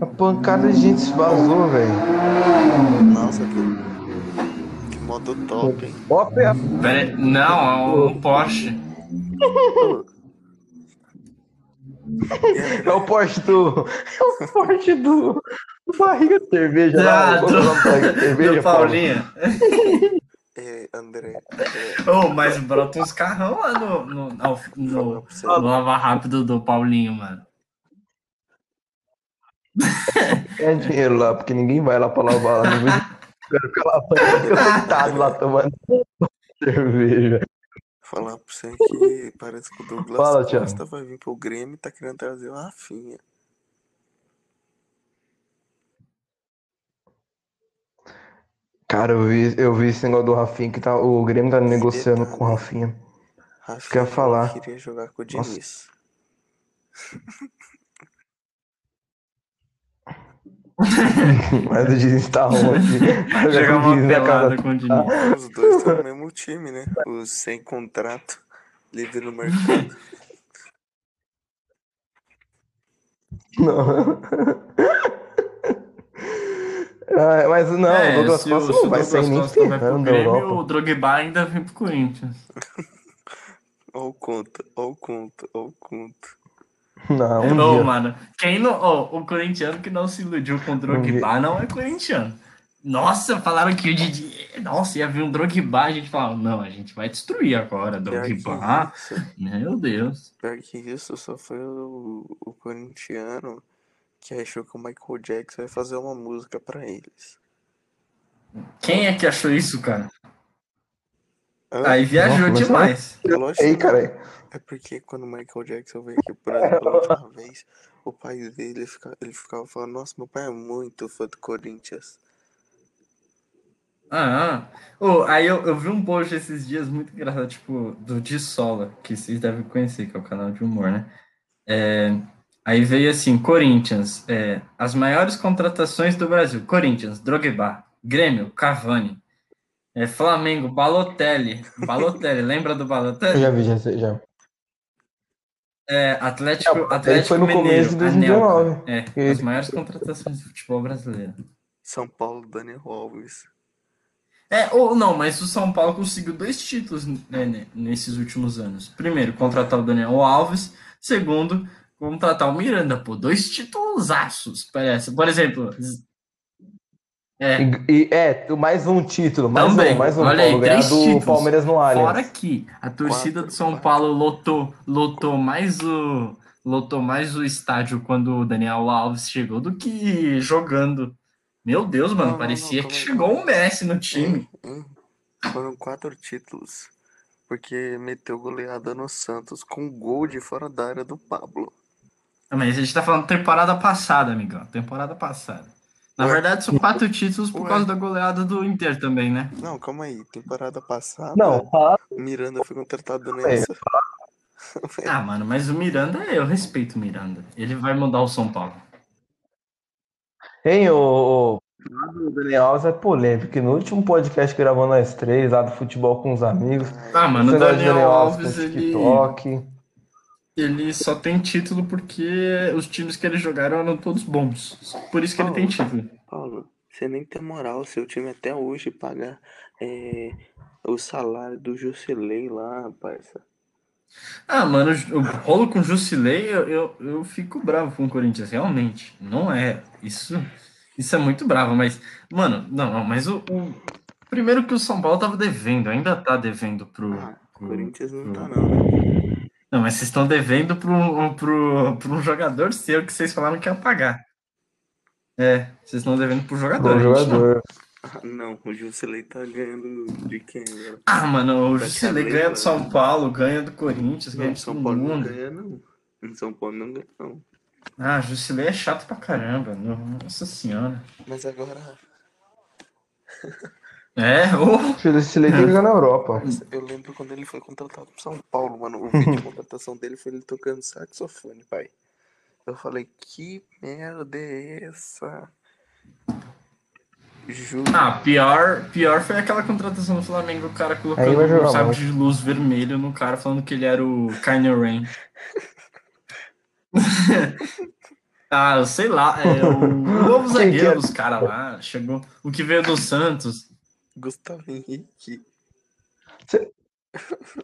B: a pancada de gente se vazou, velho.
C: Nossa, que, que modo top, hein?
D: Pera não, é um Porsche.
B: é o Porsche do. É o Porsche do. do Barriga de cerveja
D: Ah,
B: lá. Do Barriga de cerveja,
D: Do? Paulinha.
C: É, André, André,
D: Oh, mas brota uns carrão lá no, no, no, no, no Lava Rápido do Paulinho, mano.
B: É dinheiro lá, porque ninguém vai lá pra lavar lá. Não quero ficar lavando, coitado lá tomando cerveja.
C: Falar pra você que parece que o Douglas
B: Fala, Thiago.
C: Costa vai vir pro Grêmio e tá querendo trazer o Rafinha.
B: Cara, eu vi, eu vi esse negócio do Rafinha que tá, o Grêmio tá negociando com o Rafinha.
C: Rafinha
B: que eu ia falar.
C: queria jogar com o. Diniz.
B: Mas o Diniz tá onde? Vai
D: Jogar uma
B: Diniz na
D: pelada
B: casa.
D: com o Diniz.
C: Os dois estão no mesmo time, né? Os sem contrato, livre no mercado.
B: Não. Ah, mas não,
D: É,
B: o Douglas Costa não vai sair nem ferrando
D: Grêmio, o Drogba ainda vem pro Corinthians.
C: Ó o conto, ó o conto, ó o conto.
B: Não, um dia.
D: mano, quem não. ô, o corintiano que não se iludiu com o Drogba não é corintiano. Nossa, falaram que o Didi. Nossa, ia vir um Drogba, a gente falava, não, a gente vai destruir agora. Drogba. Meu Deus.
C: pior que isso, só foi o, o corintiano que achou que o Michael Jackson vai fazer uma música pra eles.
D: Quem é que achou isso, cara? Aí viajou
B: Nossa,
D: demais.
C: Lógico
B: Ei,
C: que não.
B: cara,
C: É porque quando o Michael Jackson veio aqui pro Brasil pela última vez, o pai dele ele ficava, ele ficava falando, nossa, meu pai é muito fã do Corinthians.
D: Ah, ah. Ô, aí eu, eu vi um post esses dias muito engraçado, tipo, do De Sola, que vocês devem conhecer, que é o canal de humor, né? É, aí veio assim, Corinthians, é, as maiores contratações do Brasil, Corinthians, Drogba, Grêmio, Cavani, é, Flamengo, Balotelli, Balotelli, lembra do
B: eu
D: Balotelli?
B: já vi, já sei, já.
D: É, Atlético,
B: Ele
D: Atlético
B: foi no
D: Mineiro,
B: começo de 2019.
D: Anelka, é,
B: E-
D: as maiores contratações do futebol brasileiro.
C: São Paulo, Daniel Alves.
D: É, ou não, mas o São Paulo conseguiu dois títulos né, nesses últimos anos. Primeiro, contratar o Daniel Alves. Segundo, contratar o Miranda. Pô, dois títulos aços, parece. Por exemplo.
B: É, e, e, é mais um título, mais
D: Também.
B: um, mais um.
D: Olha aí, três
B: do
D: títulos.
B: Palmeiras no Allianz.
D: Fora que a torcida do São Paulo lotou, lotou mais o lotou mais o estádio quando o Daniel Alves chegou do que jogando. Meu Deus, mano,
C: Não,
D: parecia
C: não, não,
D: que chegou um Messi no time.
C: Hum, Foram quatro títulos. Porque meteu goleada no Santos com gol de fora da área do Pablo.
D: Mas a gente tá falando temporada passada, amigão. Temporada passada. Na verdade, são quatro títulos por
C: Ué.
D: causa da goleada do Inter também, né?
C: Não, calma aí. Temporada passada,
B: Não,
C: Miranda foi contratado nessa.
D: Ah, mano, mas o Miranda, eu respeito o Miranda. Ele vai mudar o São Paulo.
B: Hein, o, o Daniel Alves é polêmico, no último podcast que gravou nós três, lá do futebol com os amigos,
D: Ah, mano, o
B: de
D: Daniel
B: com
D: Alves, ele,
B: TikTok.
D: Ele só tem título porque os times que ele jogaram eram todos bons. Por isso que ele tem título.
C: Paulo, você nem tem moral. Seu time até hoje paga é, o salário do Jusilei lá, parça.
D: Ah, mano, o rolo com o Jusilei, eu, eu, eu fico bravo com o Corinthians, realmente. Não é. Isso, isso é muito bravo, mas, mano, não, não, mas o, o- Primeiro que o São Paulo tava devendo, ainda tá devendo pro.
C: Ah,
D: pro-
C: Corinthians não
D: pro-
C: tá não, né?
D: Não, mas vocês estão devendo pro um jogador seu que vocês falaram que ia pagar. É, vocês estão devendo pro jogador.
B: Bom
D: a gente não.
B: jogador.
C: Ah, não, o Jusilei tá ganhando de quem?
D: Ah, mano, o Jusilei ganha do. São Paulo, ganha do Corinthians, ganha
C: Não,
D: de
C: São Paulo não
D: mundo.
C: ganha, não. Em São Paulo não ganha, não.
D: Ah, Jusilei é chato pra caramba. Nossa senhora.
C: Mas agora,
D: É.
B: O tem que jogar na Europa.
C: eu lembro quando ele foi contratado pro São Paulo, mano. O vídeo de contratação dele foi ele tocando saxofone, pai. Eu falei, que merda é essa? Juro.
D: Ah, pior, pior foi aquela contratação do Flamengo, o cara colocando um
B: muito.
D: de luz vermelho no cara, falando que ele era o Kylo Ren. ah, eu sei lá, é o, novo
B: que
D: zagueiro
B: é?
D: dos caras lá, chegou, o que veio do Santos.
C: Gustavo Henrique.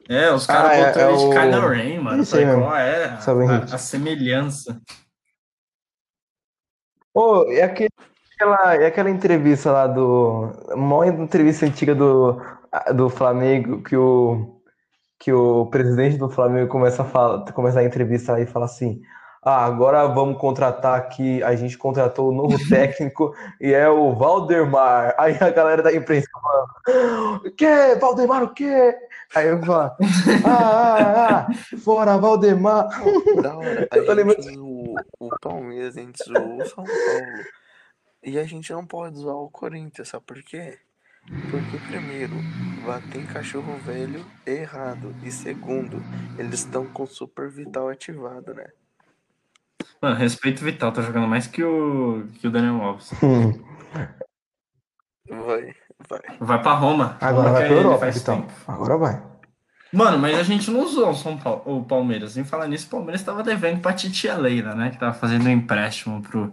D: É, os caras
B: Ah, é-
D: botou
B: é
D: ele de
B: o-
D: Kylo Ren, mano.
B: Mesmo.
D: qual é a, a- a semelhança?
B: Ô, e aquele, aquela, e aquela entrevista lá do. Uma entrevista antiga do, do Flamengo, que o, que o presidente do Flamengo começa a, falar, começa a entrevista aí e fala assim: Ah, agora vamos contratar aqui. A gente contratou o novo técnico e é o Valdemar. Aí a galera da imprensa falando: O quê? Valdemar o quê? Aí eu falo: Ah, ah, ah, fora Valdemar.
C: Da hora. A
B: Eu tô lembrando
C: gente zoou o Palmeiras, a gente zoou o São Paulo. E a gente não pode zoar o Corinthians, sabe por quê? Porque, primeiro, bater em cachorro velho é errado. E segundo, eles estão com Super Vital ativado, né?
D: Mano, respeito vital, tá jogando mais que o, que o Daniel Alves.
C: Vai, vai.
D: Vai pra Roma.
B: agora
D: Roma
B: vai pra Europa, então.
D: tempo.
B: Agora vai.
D: Mano, mas a gente não usou o São Paulo, o Palmeiras. Em falar nisso, o Palmeiras estava devendo pra Titia Leila, né? Que tava fazendo um empréstimo pro,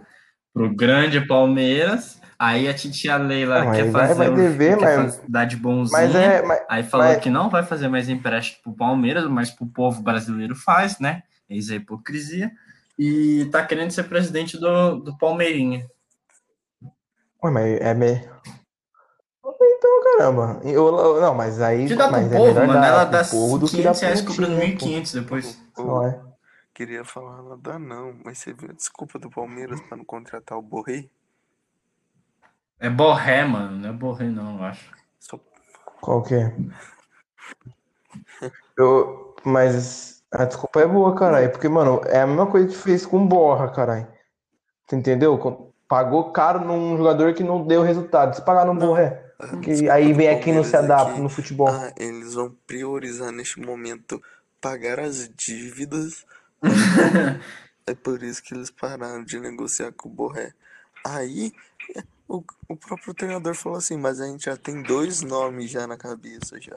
D: pro grande Palmeiras. Aí a Titia Leila
B: Não,
D: quer
B: vai-
D: fazer
B: vai
D: o-
B: dever,
D: quer
B: mas-
D: dar de bonzinha.
B: Mas é. Mas,
D: Aí falou
B: mas-
D: que não vai fazer mais empréstimo pro Palmeiras, mas pro povo brasileiro faz, né? Isso é hipocrisia. E tá querendo ser presidente do, do Palmeirinha.
B: Ué, mas é meio. Então, caramba. Eu, eu- não, mas aí.
D: Que dá pro
B: mas é
D: povo, mano.
B: dar
D: Ela
B: pro
D: dá
B: povo do que dar
D: 500 reais
B: pro
D: cobrando
B: time, pô.
D: 1.500 depois.
B: Não é?
C: Queria falar nada não, mas você viu a desculpa do Palmeiras pra não contratar o Borré?
D: É Borré, mano. Não é Borré, não, eu acho.
C: Só
B: Qual que é? Eu, mas a desculpa é boa, caralho. Porque, mano, é a mesma coisa que fez com o Borra, caralho. Tu entendeu? Pagou caro num jogador que não deu resultado. Se pagar no Borré.
C: a
B: Que aí vem aqui e não se
C: é
B: adapta
C: que,
B: no futebol.
C: Ah, eles vão priorizar neste momento pagar as dívidas. É por isso que eles pararam de negociar com o Borré. Aí o, o próprio treinador falou assim, mas a gente já tem dois nomes já na cabeça já.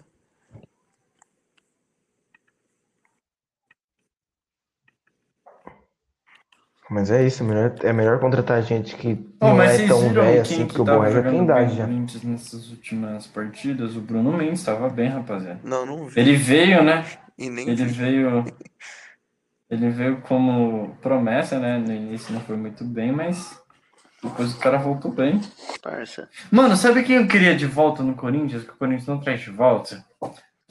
B: Mas é isso, melhor, é melhor contratar gente que
D: Oh,
B: não é tão velha assim,
D: que
B: porque o Borré já tem idade já.
D: nessas últimas partidas? O Bruno Mendes estava bem, rapaziada.
C: Não, não vi.
D: Ele veio, né?
C: E nem
D: Ele
C: vi.
D: veio. Ele veio como promessa, né? No início não foi muito bem, mas depois o cara voltou bem.
C: Parça.
D: Mano, sabe quem eu queria de volta no Corinthians? Que o Corinthians não traz de volta?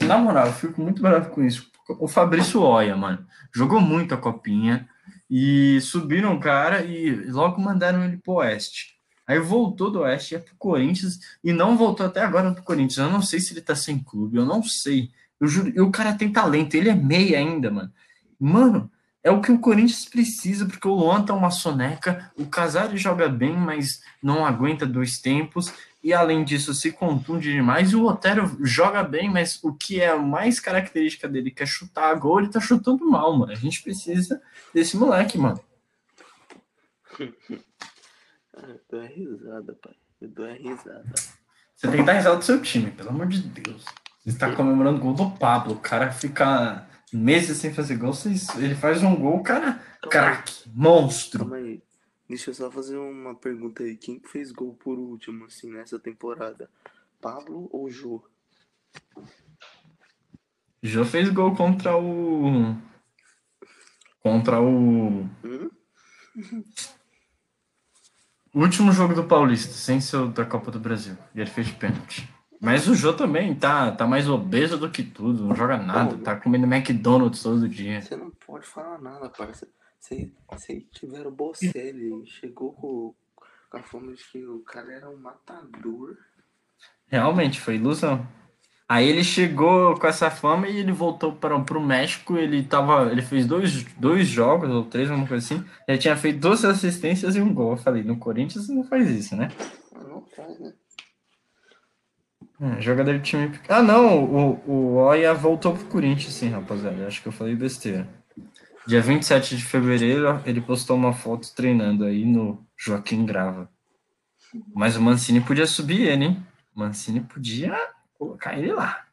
D: Na moral, eu fico muito bravo com isso. O Fabrício Oia, mano. Jogou muito a copinha e subiram o cara e logo mandaram ele pro Oeste. Aí voltou do Oeste, ia pro Corinthians e não voltou até agora pro Corinthians. Eu não sei se ele tá sem clube, eu não sei. Eu juro, e o cara tem talento, ele é meia ainda, mano. Mano, é o que o Corinthians precisa, porque o Luan tá uma soneca, o Casares joga bem, mas não aguenta dois tempos, e além disso se contunde demais, e o Otero joga bem, mas o que é a mais característica dele, que é chutar a gol, ele tá chutando mal, mano. A gente precisa desse moleque, mano.
C: Eu dou risada, pai. Eu dou risada.
D: Você tem que dar risada do seu time, pelo amor de Deus. Você está comemorando o gol do Pablo, o cara fica meses sem fazer gol, vocês- ele faz um gol, cara, craque, monstro.
C: calma aí. Deixa eu só fazer uma pergunta aí. Quem que fez gol por último, assim, nessa temporada? Pablo ou Jô?
D: Jô fez gol contra o. Contra o.
C: Hum?
D: último jogo do Paulista, sem ser da Copa do Brasil. E ele fez de pênalti. Mas o Jô também tá, tá mais obeso do que tudo, não joga nada, tá comendo McDonald's todo dia.
C: Você não pode falar nada, parça. Vocês tiveram o Bocelli, chegou com, com a fama de que o cara era um matador.
D: Realmente, foi ilusão. Aí ele chegou com essa fama e ele voltou para o México. Ele tava, ele fez dois, dois jogos ou três, alguma coisa assim. Ele tinha feito duas assistências e um gol. Eu falei, no Corinthians não faz isso, né?
C: Não faz, né?
D: É, jogador de time. Ah, não, o, o Oia voltou pro Corinthians, sim, rapaziada. Acho que eu falei besteira. Dia 27 de fevereiro, ele postou uma foto treinando aí no Joaquim Grava. Mas o Mancini podia subir ele, hein? O Mancini podia colocar ele lá.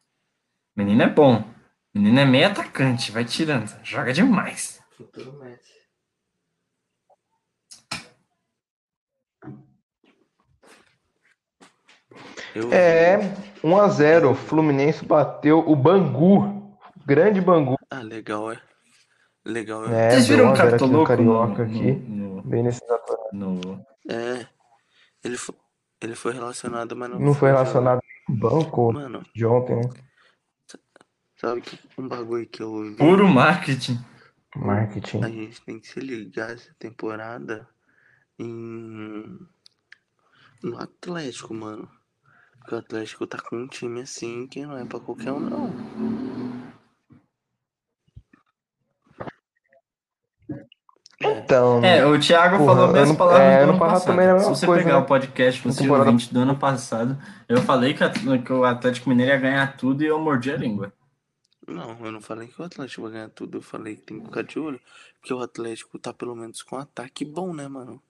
D: Menino é bom. Menino é meio atacante, vai tirando. Joga demais.
C: Futuro Messi. Eu
B: É, 1x0. Fluminense bateu o Bangu. Grande Bangu.
C: Ah, legal, é. Legal, é.
B: É,
D: Vocês viram o
B: 1 a 0
D: Capitão
B: aqui no
D: Louco no,
B: Carioca aqui.
D: no,
B: Bem nesse
D: no, no-
C: É. Ele foi, ele foi relacionado, mas não,
B: Não foi relacionado com o banco
C: Mano,
B: de ontem, né?
C: sabe que um bagulho que eu vi?
D: puro marketing.
C: A
B: Marketing.
C: gente tem que se ligar essa temporada em. no Atlético, mano. Porque o Atlético tá com um time assim que não é pra qualquer um, não.
B: Então,
D: É, o Thiago
B: Porra,
D: falou mesmo
B: ano-
D: palavras
B: é,
D: do
B: ano
D: ano
B: passado também era
D: Se você
B: coisa,
D: pegar
B: né?
D: o podcast, você
B: temporada-
D: ouvinte do ano passado, eu falei que, a- que o Atlético Mineiro ia ganhar tudo e eu mordi a língua.
C: Não, eu não falei que o Atlético vai ganhar tudo. Eu falei que tem que ficar de olho. Porque o Atlético tá pelo menos com um ataque bom, né, mano?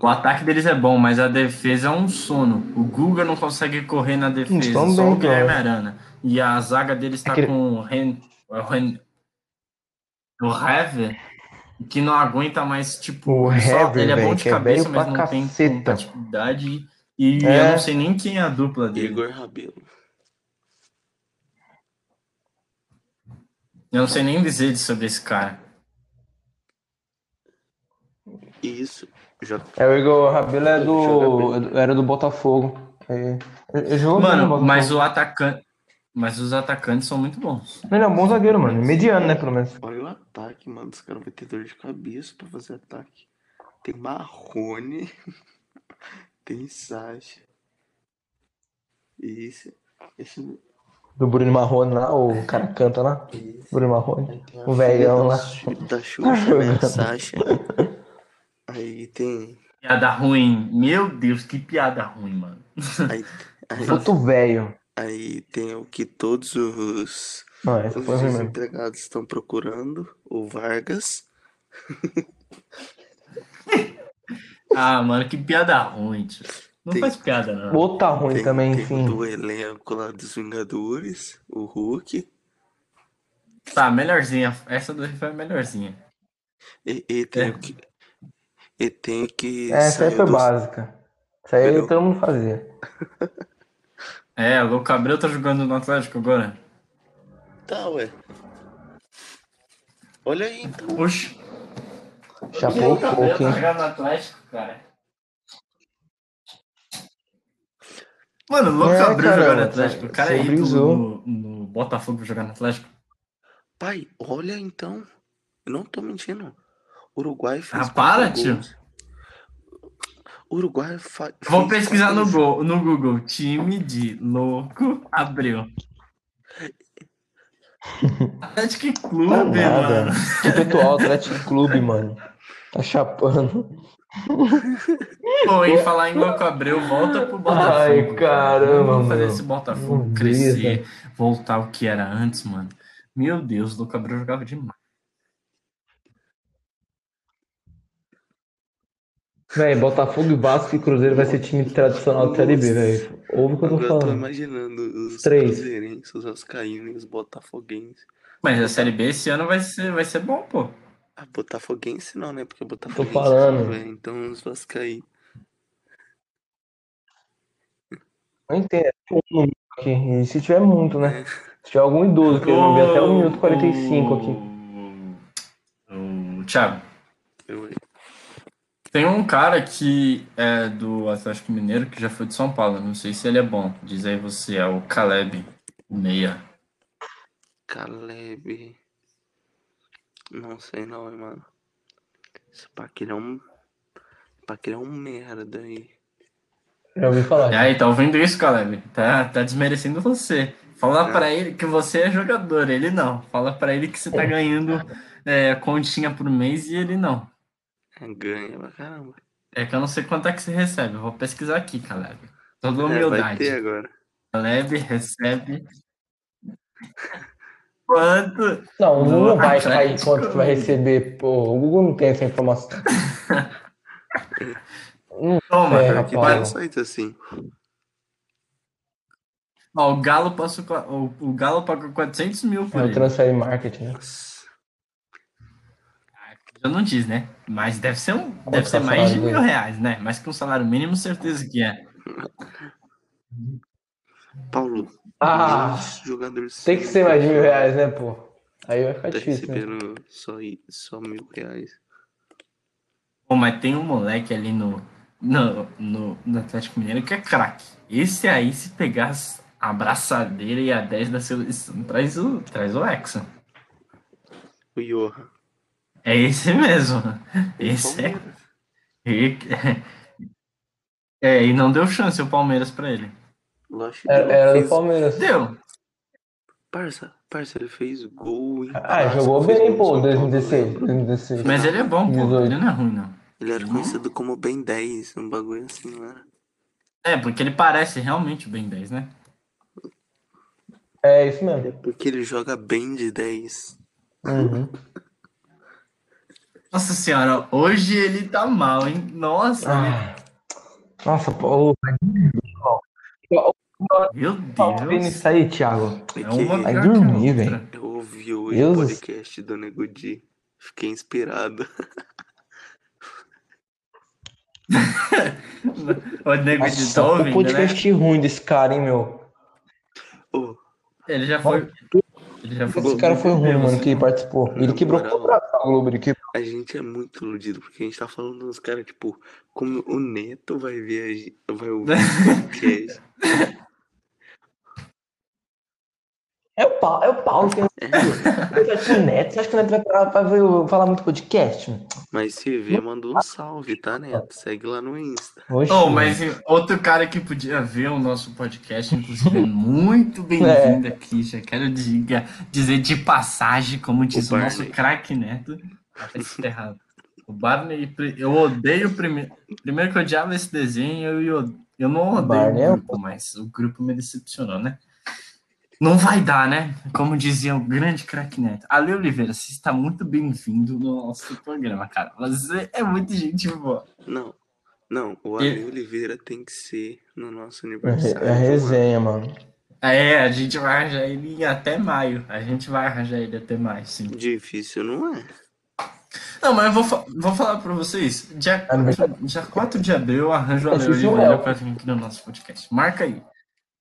D: O ataque deles é bom, mas a defesa é um sono. O Guga não consegue correr na defesa,
B: Estão
D: só
B: bem,
D: o Guilherme
B: cara.
D: Arana. E a zaga deles tá
B: Aquele-
D: com o Ren, o Ren, o Hever, que não aguenta mais, tipo,
B: O
D: só- ele é bom de
B: é
D: cabeça,
B: velho
D: mas não tem
B: caceta.
D: compatibilidade. E
B: É.
D: eu não sei nem quem é a dupla dele.
C: Igor Rabelo.
D: Eu não sei nem dizer sobre esse cara.
C: Isso. Já
B: É, o Igor Rabelo é do, era do Botafogo. É, bem no
D: Mano,
B: Botafogo.
D: mas o atacante. Mas os atacantes são muito bons.
B: Ele é um bom zagueiro, mano. Mediano, né, pelo menos.
C: Ataque, mano. Os caras vão ter dor de cabeça pra fazer ataque. Tem Marrone. tem Sacha. Isso. Esse,
B: Do Bruno Marrone lá, o cara canta lá.
C: isso.
B: Bruno Marrone. O velhão lá.
C: da Xu- Da Xuxa, né? Sasha. Aí tem.
D: Piada ruim. Meu Deus, que piada ruim, mano.
C: Aí, aí,
B: Puto velho.
C: aí tem o que todos os,
B: Não, essa
C: os
B: foi ruim mesmo.
C: desempregados estão procurando. O Vargas.
D: Ah, mano, que piada ruim, tio. Não
C: Tem-
D: faz piada, não.
B: Outro tá ruim
C: Tem,
B: também,
C: tem
B: enfim.
C: do elenco lá dos Vingadores. O Hulk.
D: Tá, melhorzinha. Essa daí foi a melhorzinha.
C: E, e tem,
D: É.
C: o que, E tem que
B: Essa aí
C: sair
B: foi
C: do...
B: básica. Isso aí
C: Entendeu?
B: todo mundo fazia.
D: É, o Louco Abreu tá jogando no Atlético agora.
C: Tá, ué. Olha aí, então.
D: Oxi.
B: Chapou
D: tá
B: hein?
D: jogando no Atlético, cara. Mano, o Louco
B: É,
D: Abreu
B: cara,
D: jogando no Atlético. O cara do,
B: brisou.
D: no, no Botafogo jogar no Atlético.
C: Pai, olha então. Eu não tô mentindo. Uruguai fez
D: Ah, para,
C: quatro
D: tio.
C: gols. Uruguai fa...
D: Vou pesquisar no,
C: gols.
D: Go, no Google. Time de Louco Abreu. Atlético
B: Tá
D: Clube,
B: nada.
D: mano.
B: Atual Atlético Clube, mano. Tá chapando.
D: Pô, em falar em Louco Abreu, volta pro Botafogo.
B: Ai, caramba,
D: Vamos fazer
B: mano.
D: esse Botafogo
B: Meu
D: crescer,
B: Deus,
D: voltar ao que era antes, mano. Meu Deus, o Louco Abreu jogava demais.
B: Véi, Botafogo, Vasco e Cruzeiro vai ser time tradicional da Série B, velho. Ouve o que eu tô
C: Agora eu tô
B: falando.
C: imaginando os
B: Três.
C: cruzeirenses, os vascaínos e os botafoguenses.
D: Mas a Série B esse ano vai ser, vai ser bom, pô.
C: Ah, botafoguense não, né? Porque botafoguense
B: falando.
C: não, velho. Então os vascaínos.
B: Não entendo. é aqui. E se tiver muito, né? Se tiver algum idoso querendo ver até o minuto 45 aqui.
D: O Thiago,
C: Eu,
D: tem um cara que é do Atlético Mineiro que já foi de São Paulo. Não sei se ele é bom. Diz aí você, é o Caleb, o meia.
C: Caleb. Não sei não, hein, mano. Esse Paquele é um. Paquele é um merda aí.
B: Já ouvi falar.
D: E aí, tá ouvindo isso, Caleb? Tá, tá desmerecendo você. Fala pra ele que você é jogador, ele não. Fala pra ele que você tá ganhando é, continha por mês e ele não.
C: É, Ganha pra caramba.
D: É que eu não sei quanto é que você recebe. Eu vou pesquisar aqui, Caleb. Toda
C: É, vai
D: humildade.
C: ter agora.
D: Caleb recebe. Quanto?
B: Não, o Google não vai cair
D: Atlético.
B: quanto que vai receber. Pô, o Google não tem essa informação.
D: Toma,
B: É,
C: que site assim.
D: Ó, o Galo passou. O, o Galo pagou 400 mil por
B: É o
D: ele.
B: transfer marketing, né?
C: Nossa.
D: Já não diz, né? Mas deve ser, um,
B: Quanto
D: deve ser mais de mil
B: dele?
D: reais, né? Mais que um salário mínimo, certeza que é.
C: Paulo,
B: Ah,
C: jogadores
B: tem que ser mais de mil reais, né, pô? Aí vai ficar
C: Tá
B: difícil, né?
C: recebendo só, i- só mil reais.
D: Pô, mas tem um moleque ali no, no, no, no Atlético Mineiro que é craque. Esse aí, se pegar a abraçadeira e a 10 da seleção, traz o, traz o Hexa.
C: O Johan.
D: É esse mesmo. Esse é. E, é, e não deu chance o Palmeiras pra ele.
C: Lógico que
B: Era,
C: deu.
B: era do Palmeiras.
D: Deu.
C: Parça, parça, ele fez gol em
B: Ah, jogou bem,
C: gol
B: pô,
C: em São Paulo,
B: 2016.
C: lembra?
B: 2016.
D: Mas ele é bom, pô.
B: 18.
D: Ele não é ruim, não.
C: Ele era conhecido como Ben 10, um bagulho assim, não era?
D: É, porque ele parece realmente o Ben 10, né?
B: É isso mesmo.
C: Porque ele joga bem de 10.
B: Uhum.
D: Nossa senhora, hoje ele tá mal, hein? Nossa,
B: Ah, nossa, pô.
D: meu
B: Tá
D: Deus.
B: isso aí, Thiago?
C: É
D: É uma
B: Vai dormir, velho.
C: eu ouvi hoje
B: Deus
C: o podcast do Nego Di. Fiquei inspirado.
D: O nego
B: Nossa,
D: tá
B: o
D: ouvindo, né?
B: podcast ruim desse cara, hein, meu?
C: Ô,
D: Ele já foi. Ele já foi.
B: Esse cara foi ruim, mano, que participou. Ele quebrou o
C: moral.
B: contrato com a Globo, ele quebrou.
C: a gente é muito iludido, porque a gente tá falando dos caras, tipo, como o Neto vai ver a gente, vai ouvir o podcast.
B: É o Paulo, é o Paulo que
C: É,
B: é o Neto. Você acha que o Neto vai, parar, vai ver- falar muito podcast? mano?
C: mas se vê, mandou um salve, tá, Neto? Segue lá no Insta.
B: Oxi,
D: Oh, mas outro cara que podia ver o nosso podcast, inclusive, é muito bem-vindo aqui. Já quero diga, dizer de passagem, como diz o,
C: O
D: nosso craque Neto. Tá errado. O Barney, eu odeio primeiro. Primeiro que eu odiava esse desenho, eu, eu, não odeio
B: Barney é
D: o
B: um
D: grupo, mas o grupo me decepcionou, né? Não vai dar, né? Como dizia o grande craque Neto. Ale Oliveira, você está muito bem-vindo no nosso programa, cara. Você é muito gente boa.
C: Não, não, o
D: E-
C: Ale Oliveira tem que ser no nosso
B: É,
C: aniversário.
B: é a resenha, mano.
D: É, a gente vai arranjar ele até maio. A gente vai arranjar ele até maio, sim.
C: Difícil, não é?
D: Não, mas eu vou, fa- vou falar pra vocês. Dia,
B: Aniversário.
D: dia 4 de abril, eu arranjo a
B: Esse
D: Leo
B: é o
D: Oliveira pra vir aqui no nosso podcast. Marca aí.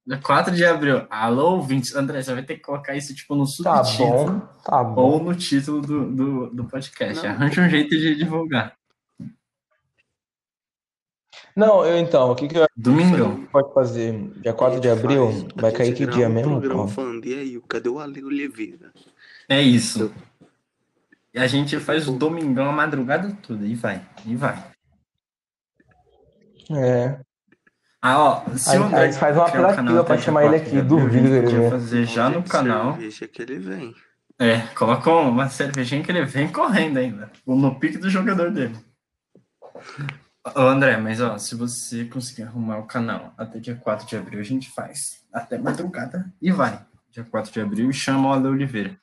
D: Dia 4 de abril. Alô, ouvintes. André, você vai ter que colocar isso tipo no
B: Tá
D: subtítulo
B: bom, tá bom.
D: ou no título do, do, do podcast.
C: Não.
D: Arranja um jeito de divulgar.
B: Não, eu então, o que que eu
D: Domingão.
B: pode fazer? Dia 4 de abril?
C: Faz-
B: Vai cair que dia
C: um
B: mesmo,
C: programa
B: Paulo?
C: falando, e aí, cadê o Ale Oliveira?
D: É isso. E a gente faz o domingão a madrugada toda. E vai. E vai.
B: É.
D: Ah, ó. Se
B: Aí-
D: o André
B: aí faz uma
D: um
B: apelativa pra chamar ele
D: 4 de
B: aqui, duvido
D: a gente
B: que ele
D: podia
B: venha.
D: fazer já no canal.
C: cerveja que ele vem.
D: É, coloca uma cervejinha que ele vem correndo ainda. No pique do jogador dele. Ô André, mas ó, se você conseguir arrumar o canal até dia 4 de abril, a gente faz. Até madrugada e vai. Dia 4 de abril e chama o Ale Oliveira.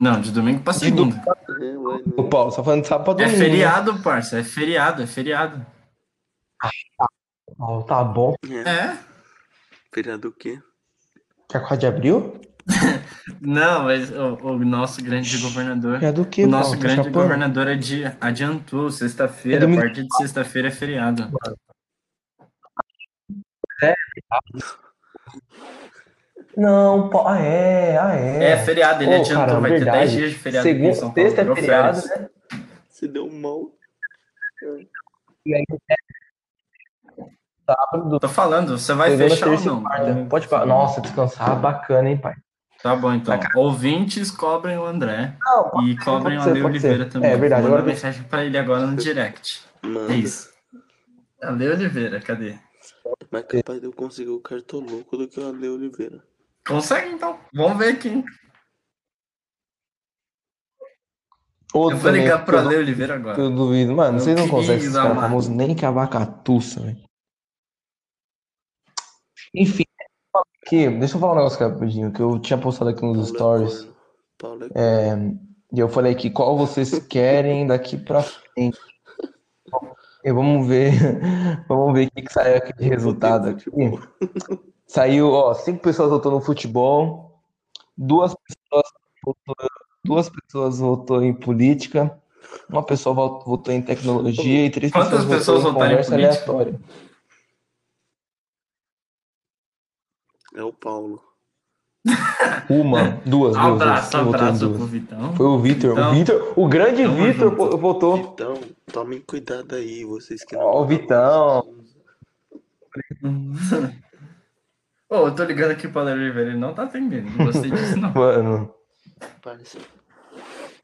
D: Não, de domingo pra segunda.
C: É,
B: Ô,
C: né?
B: Paulo, só falando de sábado pra
D: É
B: domingo. né?
D: feriado, parça. É feriado, é feriado.
B: Ó, tá bom.
C: É.
D: É?
C: Feriado o quê?
B: Dia 4 de abril?
D: Não, mas o, o nosso grande governador.
B: É do que,
D: O nosso
B: Paulo?
D: Grande governador adi- adiantou sexta-feira,
B: É
D: a partir de sexta-feira é feriado.
B: Não, Paulo. Ah, é, ah, é.
D: É, feriado, ele adiantou,
B: caramba,
D: vai ter
B: verdade.
D: 10 dias de feriado aqui em
B: Segunda,
D: São Paulo.
B: sexta é feriado,
D: férias.
B: né?
C: Se deu mal.
B: E aí, sábado,
D: Tô falando, você vai
B: segunda,
D: fechar ou
B: terça
D: não?
B: quarta. Pode falar. Nossa, descansar, bacana, hein, pai?
D: Tá bom, então. Ouvintes cobrem o André
B: Não,
D: e cobrem o Ale
B: pode ser.
D: Oliveira também.
B: É verdade,
D: Manda
B: agora-
D: mensagem pra ele agora no direct.
C: Manda.
D: É isso. Ale Oliveira, cadê?
C: Mas capaz de eu conseguir o cartoloco do que o Ale Oliveira.
D: Consegue então? Vamos ver aqui.
B: Outro
D: Eu vou ligar pro Ale Oliveira agora.
B: eu duvido. Mano, vocês não conseguem esses caras famosos nem que a vacatuça, velho. Enfim, aqui, deixa eu falar um negócio aqui rapidinho, que eu tinha postado aqui nos
C: Paulo é
B: stories.
C: Paulo é
B: É, e eu falei aqui, qual vocês querem daqui pra frente? E vamos ver, vamos ver o que, que saiu aqui de resultado aqui. Saiu, ó, cinco pessoas votou no futebol, duas pessoas votou, duas pessoas votou em política, uma pessoa vo- votou em tecnologia e três
D: Quantas
B: pessoas
D: pessoas
B: votou em
D: votaram em
B: conversa
D: política?
B: aleatória.
C: É o Paulo.
B: Uma, duas, duas, duas.
D: Abraço,
B: em
D: abraço
B: duas?
D: pro Vitão.
B: Foi o Vitor,
D: Vitão.
B: o Vitor, o grande
D: Tamo
B: Vitor
D: junto.
B: vo- votou.
C: Então, tomem cuidado aí, vocês que
B: Ó, o Vitão.
D: Ô, eu tô ligando aqui pro Ale Oliveira, ele não tá atendendo. Não gostei disso, não.
B: Mano.
C: Você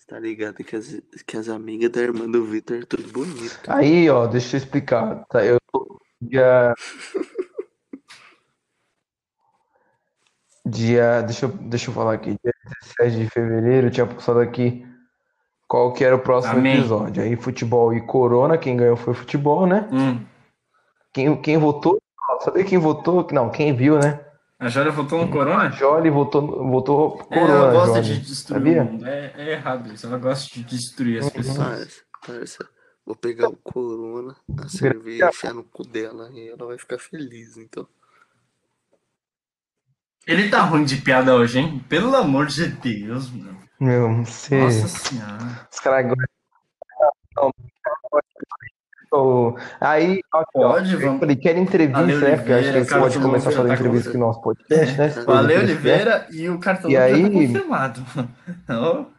C: tá ligado que as, que as amigas da irmã do Vitor é tudo bonito.
B: aí, ó, deixa eu explicar. Tá, eu dia dia, deixa eu, deixa eu falar aqui, dia 17 de fevereiro, eu tinha postado aqui qual que era o próximo
D: Amém.
B: episódio. Aí futebol e corona, quem ganhou foi futebol, né?
D: Hum.
B: Quem, quem votou, sabe quem votou? Não, quem viu, né?
D: A Jória votou no Corona?
B: Jolie votou, votou
D: É, ela
B: corona,
D: gosta
B: Jolie.
D: de destruir
B: Sabia?
D: o mundo. É, é errado isso. Ela gosta de destruir as pessoas.
C: Parça, parça. Vou pegar o corona, a cerveja e enfiar no cu dela e ela vai ficar feliz, então.
D: Ele tá ruim de piada hoje, hein? Pelo amor de Deus, mano.
B: Meu, você.
D: Nossa senhora.
B: Os caras agora. Não, Ô, Aí, ó, ó,
D: Pode,
B: eu
D: vamos.
B: falei, quer entrevista,
D: Ale
B: né? Porque eu acho que pode começar a
D: tá
B: entrevista aqui no nosso podcast, né? que você
D: Oliveira e o cartão
B: E
D: já
B: aí-
D: tá confirmado.
B: Quer.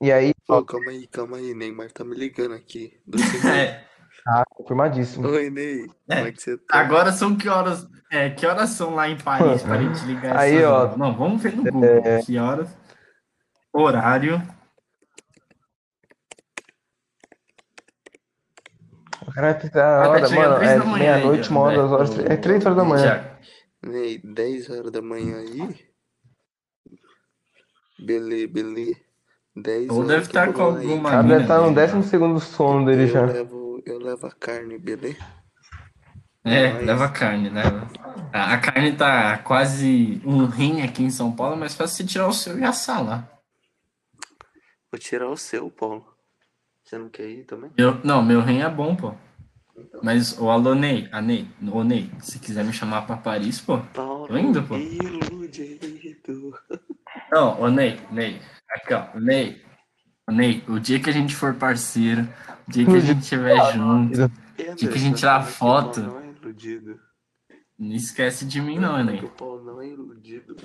B: E aí, ó,
C: Ô, calma aí, calma aí, Neymar tá me ligando aqui.
D: É,
B: tá confirmadíssimo.
C: Oi, Ney.
D: É,
C: Como é que você tá?
D: agora são que horas? É, que horas são lá em Paris para gente ligar
B: Aí,
D: essas
B: ó.
D: Não, vamos ver no Google. Que horas? Horário.
B: O cara
D: tá
B: hora,
D: chegando
B: mano, é
D: da manhã
B: meia-noite,
D: aí,
B: uma hora,
D: André.
B: duas horas, é três horas da manhã.
C: Ney, 10 horas da manhã aí? Belê, belê. 10
D: Ou
C: horas
D: deve estar
C: tô
D: com alguma
B: cara
D: mina
B: deve estar no
D: dele.
B: décimo segundo sono dele
C: Eu
B: já.
C: levo, eu levo a carne, belê?
D: É,
C: Mas-
D: leva carne, leva. A a carne tá quase um rim aqui em São Paulo, mas fácil você tirar o seu e assar lá.
C: Vou tirar o seu, Paulo. Você não quer ir também?
D: Eu, não, meu rim é bom, pô. Mas o Alonei, a Ney, o Ney, se quiser me chamar pra Paris, pô.
C: Paulo
D: Tô indo, pô.
C: iludido.
D: Não, ô Ney, Ney, Aqui, ó, Ney. Ney, o dia que a gente for parceiro, o dia que a gente estiver junto,
C: E,
D: Tinha que a gente tirar
C: o
D: foto.
C: É iludido.
D: não esquece de mim não,
C: Que
D: Ney.
C: o Paulo não é iludido.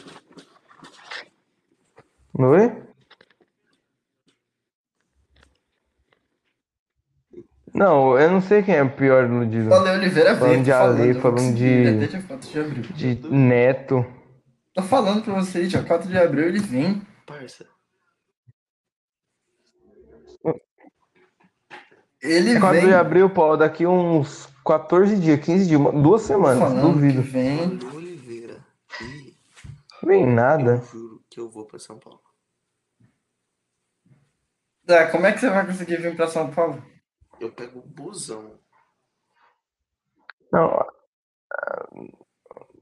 B: Oi? Não, eu não sei quem é o pior iludido.
D: Falei Oliveira
B: Falando
D: veio,
B: de Ale, falando
D: consegui,
B: de-
D: até dia 4 de abril.
B: De Neto.
D: Tô falando pra vocês, dia 4 de abril ele vem.
C: Parça.
D: Ele
B: 4
D: vem.
B: de abril, Paulo, daqui uns 14 dias, 15 dias, uma- duas semanas,
D: falando
B: duvido.
D: que vem.
C: Oliveira. Ih,
B: Vem
C: eu
B: nada.
C: juro que eu vou pra São Paulo.
D: Tá, como é que você vai conseguir vir pra São Paulo?
C: Eu pego o busão.
B: Não. ah,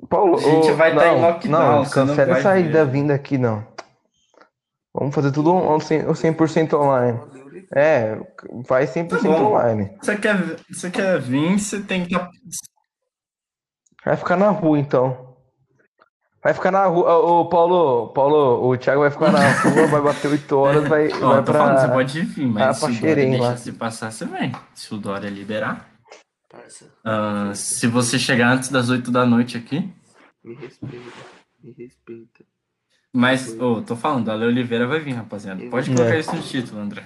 B: Paulo,
D: A gente vai tá em
B: não,
D: lockdown,
B: não,
D: não
B: cancela
D: vai
B: essa ida vinda aqui, não. Vamos fazer tudo on- 100%, 100% online. É, vai 100%
D: Tá bom.
B: online.
D: Você quer, você quer vir, você tem que.
B: Vai ficar na rua, então. Vai ficar na rua. Ô, Paulo, Paulo, o Thiago vai ficar na rua, vai bater 8 horas, vai,
D: Ó,
B: vai
D: tô falando, você
B: pra.
D: pode vir,
B: Ah,
D: mas se
B: pra
D: o Dória
B: lá.
D: se passar, você vem. Se o Dória liberar. Ah, se você chegar antes das 8 da noite aqui.
C: Me respeita. Me respeita.
D: Mas, ô, tô falando, a Ale Oliveira vai vir, rapaziada. Pode
B: É.
D: colocar isso no título, André.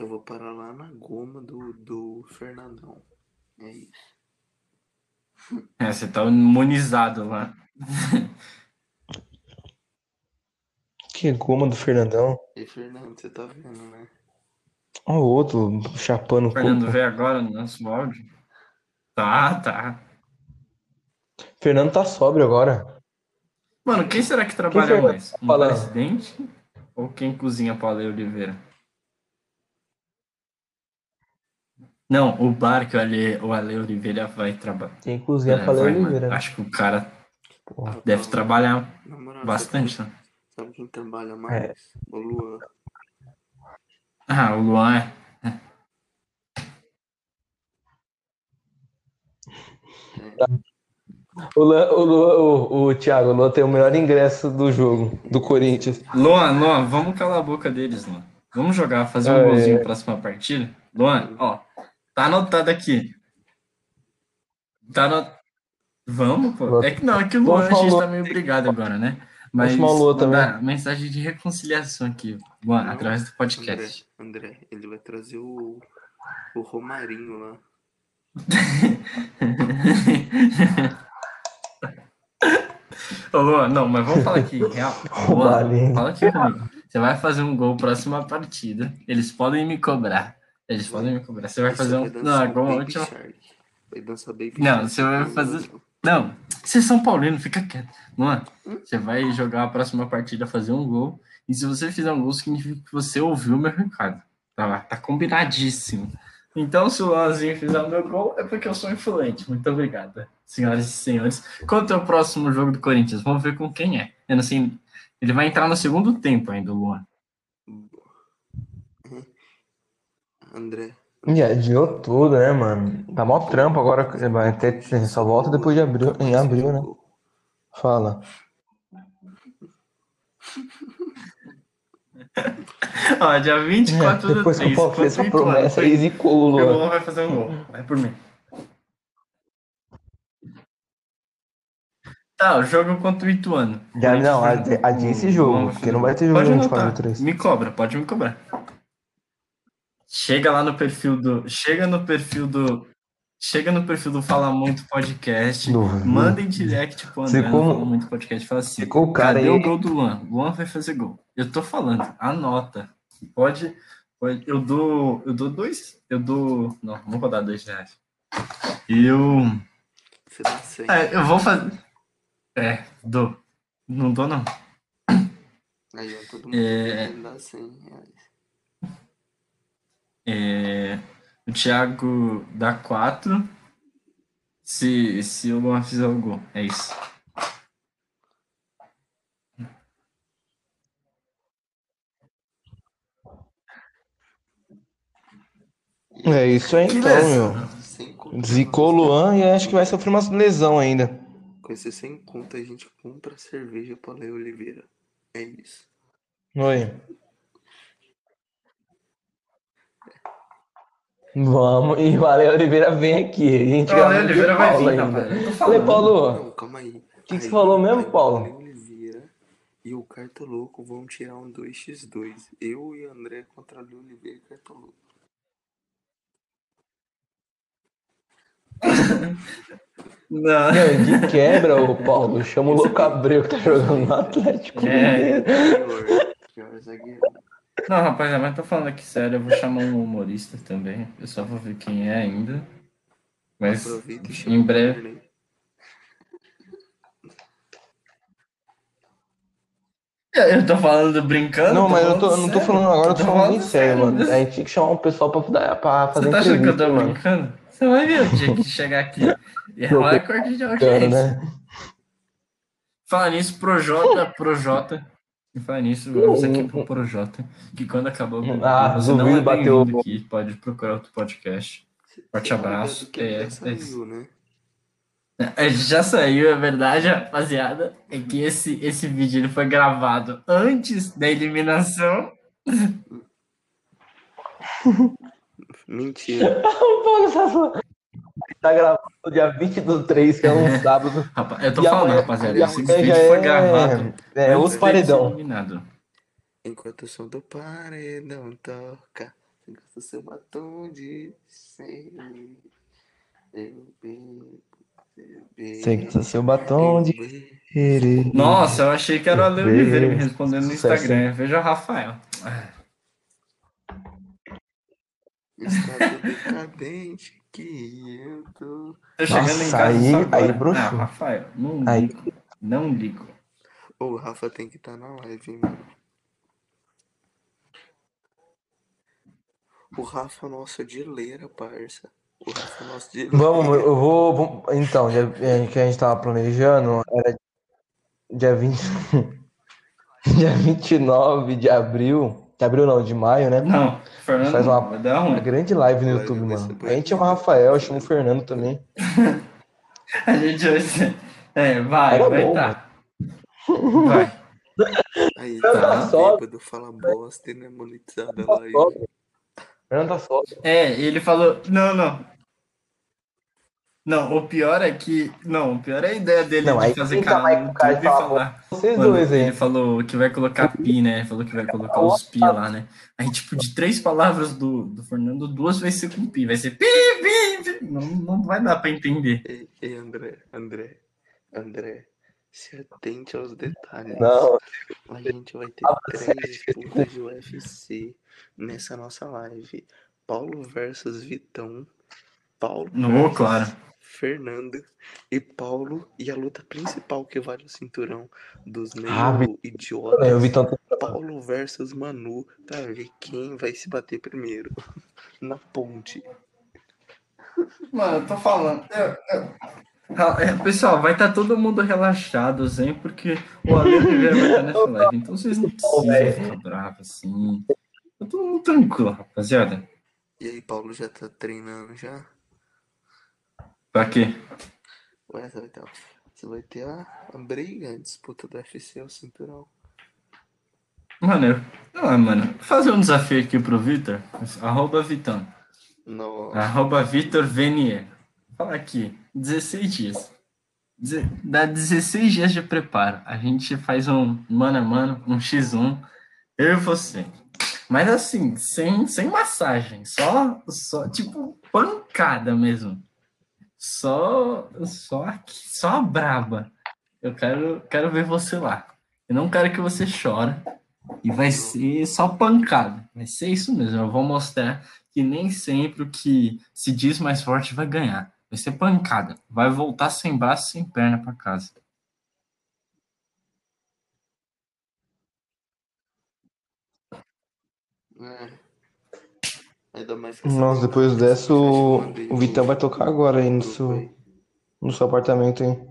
C: Eu vou parar lá na goma do, do Fernandão. É isso.
D: É, você tá imunizado lá.
B: Que goma do Fernandão.
C: E Fernando, você tá vendo, né?
B: Ó, o outro chapando
D: O Fernando
B: coco.
D: veio agora no nosso áudio. Tá, tá.
B: Fernando tá sóbrio agora.
D: Mano, quem será que trabalha
B: Fernando
D: mais?
B: tá
D: Um presidente ou quem cozinha pra Ale Oliveira? Não, o bar que o Ale, o Ale Oliveira vai trabalhar.
B: Quem cozinha
D: É,
B: pra
D: mano.
B: Oliveira. né?
D: Acho que o cara
B: Porra.
D: deve trabalhar
C: na moral,
D: bastante,
C: Sabe,
D: né?
C: sabe quem trabalha mais? O Luan.
D: Ah, o Luan é.
B: O, Lan- o, Luan- o, o Thiago, o Luan tem o melhor ingresso do jogo, do Corinthians.
D: Luan, Luan, vamos calar a boca deles, Luan. Vamos jogar, fazer um
B: Ah,
D: golzinho
B: é.
D: na próxima partida? Luan, ó, tá anotado aqui. Tá anotado. Vamos, pô. É que não, é que o Luan a gente tá meio brigado agora, né? Mas mandar mensagem de reconciliação aqui, Luan,
C: Não,
D: através do
C: André,
D: podcast.
C: André, ele vai trazer o, o Romarinho lá.
D: Ô, Luan, não, mas vamos falar aqui, real. Luan, fala aqui comigo. Você vai fazer um gol próxima partida. Eles podem me cobrar. Eles podem me cobrar. Você vai fazer um.
C: dançar
D: Não, gol
C: Baby
D: última.
C: Vai dançar Baby
D: Não, você vai
C: o
D: fazer-. Não, você é São Paulino, fica quieto. Luan, você vai jogar a próxima partida, fazer um gol. E se você fizer um gol, significa que você ouviu o meu recado. Tá lá, tá combinadíssimo. Então, se o Luanzinho fizer o meu gol, é porque eu sou influente. Muito obrigado, senhoras e senhores. Quanto ao próximo jogo do Corinthians? Vamos ver com quem é. Eu não sei. Ele vai entrar no segundo tempo ainda, o Luan.
C: André,
B: E adiou tudo, né, mano? Tá mó trampo agora. Vai ter, só volta depois de abril, em abril, né? Fala.
D: Ó, dia 24 do
B: Depois que o
D: 3.
B: Paulo fez essa promessa aí, zicou o. Luan
D: vai fazer um gol. Vai por mim. Tá, o jogo contra o Ituano.
B: Já, não,
D: Corinthians
B: adi- adia esse jogo, porque não vai ter jogo
D: Pode
B: 24
D: anotar.
B: do 3.
D: Me cobra, pode me cobrar. Chega lá no perfil do. Chega no perfil do. Chega no perfil do Fala Muito Podcast.
B: Duvido.
D: Manda em direct pro André
B: Se
D: no Fala Muito Podcast. Fala assim.
B: Ficou o cara
D: Cadê
B: aí.
D: o gol do Luan? Luan vai fazer gol. Eu tô falando, anota. Pode, pode- eu dou, eu dou dois, eu dou, não, não vou dar dois reais. Eu,
C: você dá 100.
D: é, eu vou fazer, é, dou, não dou não.
C: Aí, ó, todo mundo
D: É.
C: querendo dar 100 reais.
D: É, o Thiago dá quatro, se, se o Luan fizer o gol, é isso.
B: É isso aí, então,
D: beleza.
B: meu. Zicou o Luan e acho que vai sofrer uma lesão ainda.
C: Com esse sem conta, a gente compra cerveja pra Léo Oliveira. É isso.
B: Oi. Vamos, e o Ale Oliveira vem aqui. A gente
D: O Ale Oliveira vai
B: Paulo
D: vir,
B: ainda. Ale. Paulo,
C: Não, calma aí. O
B: que que você falou mesmo, Paulo?
C: Oliveira e o Cartoloco vão tirar um 2x2. Eu e André contra o Oliveira e Cartoloco.
D: Não.
B: Não, de quebra, ô Paulo. Chama o Louco Abreu que tá jogando no Atlético.
D: É.
C: Pior, pior zagueiro.
D: Não, rapaziada, mas tô falando aqui sério, eu vou chamar um humorista também. Eu só vou ver quem é ainda. Mas em breve.
C: Barney.
D: Eu tô falando brincando.
B: Não,
D: tô
B: mas eu, tô, eu não tô falando agora, eu tô falando bem sério, mano.
D: mesmo.
B: A gente tinha que chamar um pessoal pra, pra fazer
D: Você tá achando que eu tô
B: mano.
D: brincando? Você vai ver o dia que chegar aqui. E é
B: Tô
D: recorde de audiência.
B: né?
D: Falar nisso, Projota, Projota. E falar nisso, vamos aqui pro Projota. Que quando Google,
B: Ah,
D: você não é bem-vindo aqui. Pode procurar outro podcast. Forte
C: tá
D: abraço. É,
C: já
D: é
C: saiu, né?
D: É, Já saiu, é verdade, rapaziada. É que esse, esse vídeo ele foi gravado antes da eliminação.
C: Mentira.
B: O tá gravando dia 20 do 3, que é um sábado.
D: Rapaz, eu tô
B: E
D: falando,
B: amanhã-
D: rapaziada. Esse vídeo foi
B: é-
D: gravado
B: É, os paredão.
C: Enquanto o som do paredão toca, enquanto o seu batom de sangue, eu bebo,
B: que seu batom de.
D: Nossa, eu achei que era o Ale Oliveira me respondendo no Instagram. Veja o Rafael. Ah,
C: Estado decadente que eu tô.
D: Tô chegando
B: Nossa,
D: em casa
B: aí- aí broxou.
D: Não, Rafael, não
B: Aí-
D: ligo. Não ligo.
C: Ô, o Rafa tem que estar na live, hein, mano. O Rafa é nosso de leira, parça. O Rafa é nosso de leira.
B: Vamos, eu vou. vamos- Então, dia, é, que a gente tava planejando era dia 20. dia 29 de abril. De abril não, de maio, né?
D: Não, Fernando,
B: Faz uma-
D: vai dar
B: Uma grande live no YouTube, mano. A gente chama o Rafael, chama o Fernando também.
D: A gente vai ser... É, vai,
B: Era
D: vai
B: bom,
D: tá. Vai.
C: Aí,
B: Fernando
C: tá
B: tá só-
C: bêbado, fala bosta e não é monetizada a
B: Tá
C: live.
B: sóbrio. Fernando tá sóbrio.
D: É, ele falou. Não, não. Não, o pior é que. Não, o pior é a ideia dele
B: Não,
D: de fazer canal
B: mais
D: no
B: com cara de
D: YouTube e
B: falar. Vocês
D: Mano,
B: dois
D: ele falou que vai colocar pi, né? Falou que vai colocar os pi lá, né? Aí, tipo, de três palavras do, do Fernando, duas vai ser com pi. Vai ser pi, pi, pi. Não, não vai dar pra entender.
C: Ei, ei, André, André, André, se atente aos detalhes.
B: Não,
C: A gente vai ter três disputas de UFC nessa nossa live. Paulo versus Vitão. Paulo
D: Não, claro.
C: Fernando e Paulo. E a luta principal que vale o cinturão dos meio
B: Ah,
C: idiotas.
B: eu vi tanto.
C: Paulo versus Manu pra ver quem vai se bater primeiro. Na ponte.
D: Mano, eu tô falando. eu- eu- Ah, é, Pessoal, vai estar todo mundo relaxado, Zen, porque o Ale Oliveira vai estar nessa live. Então vocês não precisam ficar bravos assim. Tá todo mundo tranquilo, rapaziada.
C: E aí, Paulo já tá treinando já?
D: Pra quê?
C: Ué, você vai ter, você vai ter a, a briga, a disputa do UFC, o cinturão.
D: Mano, eu... ah, mano, vou fazer um desafio aqui pro Vitor. Arroba Vitão.
C: No...
D: Arroba Vitor Venier. Fala aqui, 16 dias. Deze- Dá 16 dias de preparo. A gente faz um mano a mano, um X1, eu e você. Mas assim, sem, sem massagem, só, só tipo pancada mesmo. Só, só aqui, só a braba. Eu quero, quero ver você lá. Eu não quero que você chore. E vai ser só pancada. Vai ser isso mesmo. Eu vou mostrar que nem sempre o que se diz mais forte vai ganhar. Vai ser pancada. Vai voltar sem braço, sem perna para casa.
C: É. Ainda mais que essa
B: Nossa, depois dessa, o, o Vitão vai tocar agora aí no seu, no seu apartamento, hein?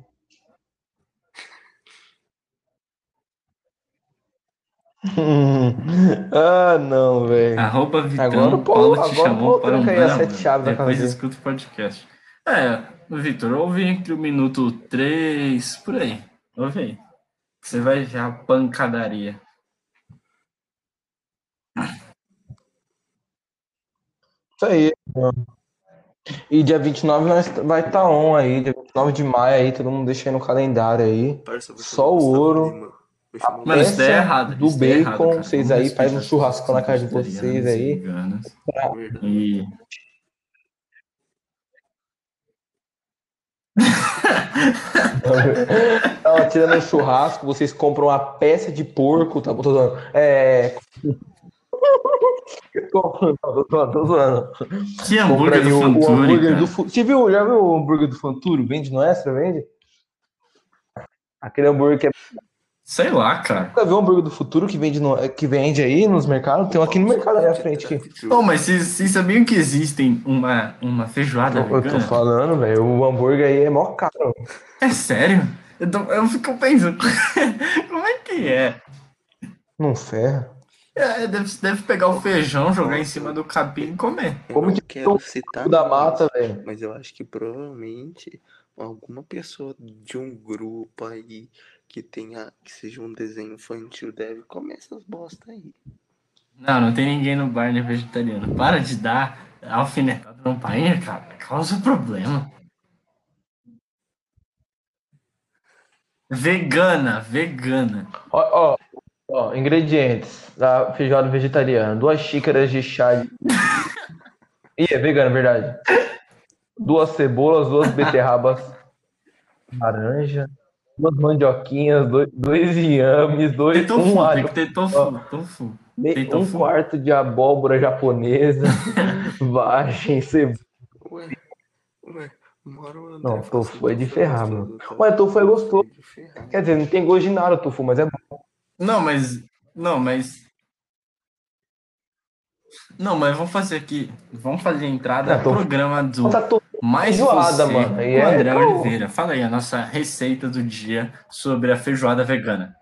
B: ah, não, velho.
D: Arroba Vitão,
B: Agora o
D: Paulo,
B: Paulo-
D: te
B: agora
D: chamou
B: Paulo
D: para um
B: tranca aí as
D: mano a
B: sete chaves da
D: Depois escuta o podcast. É, Vitor, ouve entre o minuto 3, por aí. Ouve aí. Você vai a pancadaria.
B: Isso aí. E dia 29 nós vai estar tá on aí, dia 29 de maio aí, todo mundo deixa aí no calendário aí.
C: Parça,
B: Só o ouro.
C: Chamou
D: Mano, isso daí é
B: Peça
D: errado.
B: do
D: é
B: bacon,
D: errado,
B: vocês aí, faz um churrasco na
D: as
B: casa de vocês aí.
C: Verdade.
D: E
B: tirando um churrasco, vocês compram uma peça de porco, tá? Tô zoando. É. Tô, tô, tô, tô zoando.
D: que hambúrguer do
B: o
D: Fanturi,
B: hambúrguer do Você viu? Já viu o hambúrguer do Fanturo? Vende no Extra? Vende? Aquele hambúrguer que é.
D: Sei lá, cara.
B: Nunca viu o hambúrguer do futuro que vende, no... que vende aí nos mercados? Tem um aqui no mercado aí à frente. Aqui.
D: Ô, mas vocês vocês sabiam que existem uma, uma feijoada
B: Eu, eu tô falando, velho. O hambúrguer aí é mó caro.
D: É sério? Eu, tô- eu fico pensando, como é que é?
B: Não ferra.
D: É, deve, deve pegar o feijão, jogar em cima do capim e comer.
C: Eu
B: Como que
C: quero
B: o
C: citar
B: da mata, velho.
C: Mas eu acho que provavelmente alguma pessoa de um grupo aí que tenha que seja um desenho infantil deve comer essas bosta aí.
D: Não, não tem ninguém no bar nem vegetariano. Para de dar alfinetada no pai, cara. Causa problema. Vegana, vegana.
B: Ó, ó, ó, ingredientes da feijoada vegetariana. Duas xícaras de chá de... Ih, é vegano, verdade. Duas cebolas, duas beterrabas laranja, duas mandioquinhas, dois, dois inhames, dois,
D: Tem tofu,
B: um
D: tem
B: alho,
D: que ter tofu, tofu. tem
B: um
D: tofu.
B: quarto de abóbora japonesa, vagem, cebola.
C: Ué, ué,
B: Não,
C: faz
B: tofu é de ferrar, mano. Ué, tofu é gostoso.
C: É.
B: Quer dizer, não tem gosto de nada o tofu, mas é bom.
D: Não, mas. Não, mas. Não, mas vamos fazer aqui. Vamos fazer a entrada
B: tô-
D: programa do
B: Tá
D: Mais
B: Feijoada,
D: você,
B: mano, e é
D: André. Oliveira. Fala aí a nossa receita do dia sobre a feijoada vegana.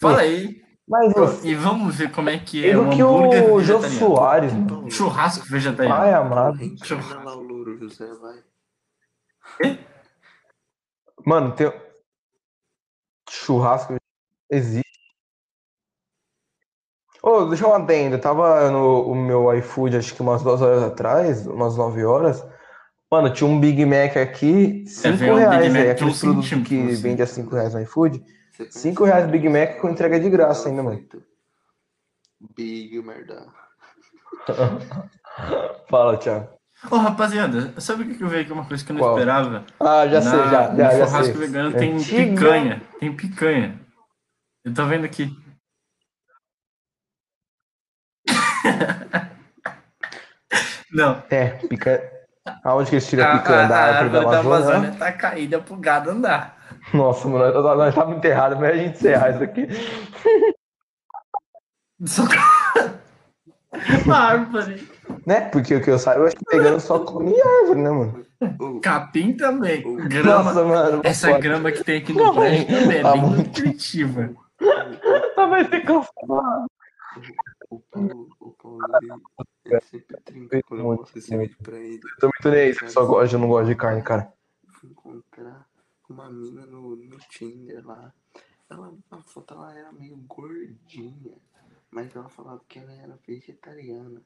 D: Fala aí.
B: Mas você,
D: E vamos ver como é que é
B: eu
D: o
B: que
D: hambúrguer
B: o Jô
D: vegetariano.
B: Soares, mano.
D: Churrasco vegetariano.
B: Pai amado.
C: reencarna lá o Louro José, vai.
B: Mano, tem. Churrasco existe. Ô, deixa eu adendo. Eu tava no o meu iFood, acho que umas duas horas atrás, umas nove horas. Mano, tinha um Big Mac aqui, cinco
D: um Big
B: reais,
D: Mac
B: Aqueles
D: um
B: produtos
D: centímetro,
B: que
D: assim.
B: vende a cinco reais no iFood. Cinco reais Big Mac com entrega de graça ainda, mano.
C: Big merda.
B: Fala, Thiago.
D: Ô, rapaziada, sabe o que eu vi aqui? Uma coisa que eu não
B: Qual?
D: esperava.
B: Ah, já sei,
D: Na-
B: já,
D: no
B: já, já
D: churrasco
B: sei.
D: vegano tem
B: Antiga.
D: picanha. Tem picanha. Eu tô vendo aqui. Não.
B: É, pica. Aonde que eles tiram
D: A,
B: a picanha? Da
D: a- a
B: árvore da
D: árvore da
B: Amazônia?
D: Amazônia tá caída pro gado andar.
B: Nossa, mano, nós, nós estamos enterrados, mas a gente encerrar isso aqui.
D: Só... Uma árvore.
B: Né? Porque o que eu saiba, eu acho que pegando só come árvore, né, mano?
D: Capim também. Grama.
B: Nossa, mano.
D: Essa
B: pode.
D: grama que tem aqui no prédio também é
B: tá
D: bem
B: muito.
D: nutritiva.
B: Ah, vai ser cancelado.
C: o Paulo, o Paulo, ele, ele sempre trinca quando eu mostro esse vídeo pra ele.
B: Tô muito nem aí, se só gosta, eu não gosto de carne, cara.
C: Fui encontrar uma mina no, no Tinder lá. Ela, a foto ela era meio gordinha, mas ela falava que ela era vegetariana.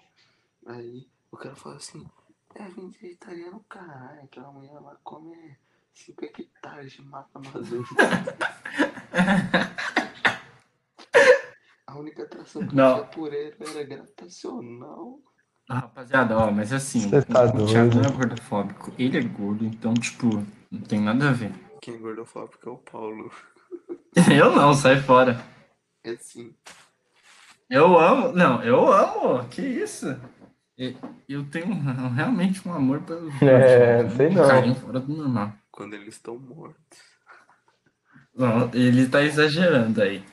C: Aí o cara falou assim, é vegetariano caralho, aquela mulher ela come 5 hectares de mata amazônica. A única atração que
D: Não.
C: tinha por ele era gravitacional.
D: Ah, Rapaziada, ó, mas assim,
B: tá
D: o, Thiago não é gordofóbico. Ele é gordo, então, tipo, não tem nada a ver.
C: Quem é gordofóbico é o Paulo.
D: Eu não, sai fora.
C: É assim.
D: Eu amo. Não, eu amo. Que isso? Eu tenho realmente um amor pelos
B: É, sei
D: um
B: não.
D: carinho fora do normal.
C: Quando eles estão mortos.
D: Não, ele tá exagerando aí.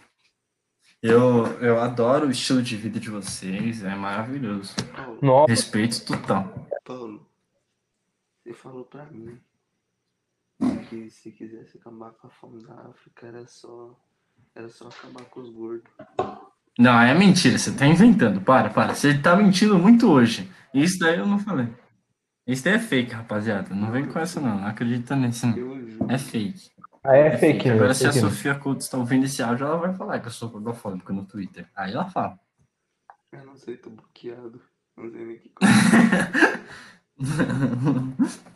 D: Eu, eu adoro o estilo de vida de vocês, é maravilhoso.
C: Paulo,
B: Nossa,
D: Respeito total.
C: Paulo, você falou pra mim que se quisesse acabar com a fome da África era só. Era só acabar com os gordos.
D: Não, é mentira, você tá inventando. Para, para. Você tá mentindo muito hoje. Isso daí eu não falei. Isso daí é fake, rapaziada. Não vem com essa, não. Não acredita nisso, não. É fake.
B: ah, é fake,
D: Agora,
B: né?
D: se a
B: Fake, né?
D: Sofia Couto está ouvindo esse áudio, ela vai falar que eu sou gordofóbico no Twitter. Aí ela fala.
C: Eu não sei, tô bloqueado. Não sei nem o que.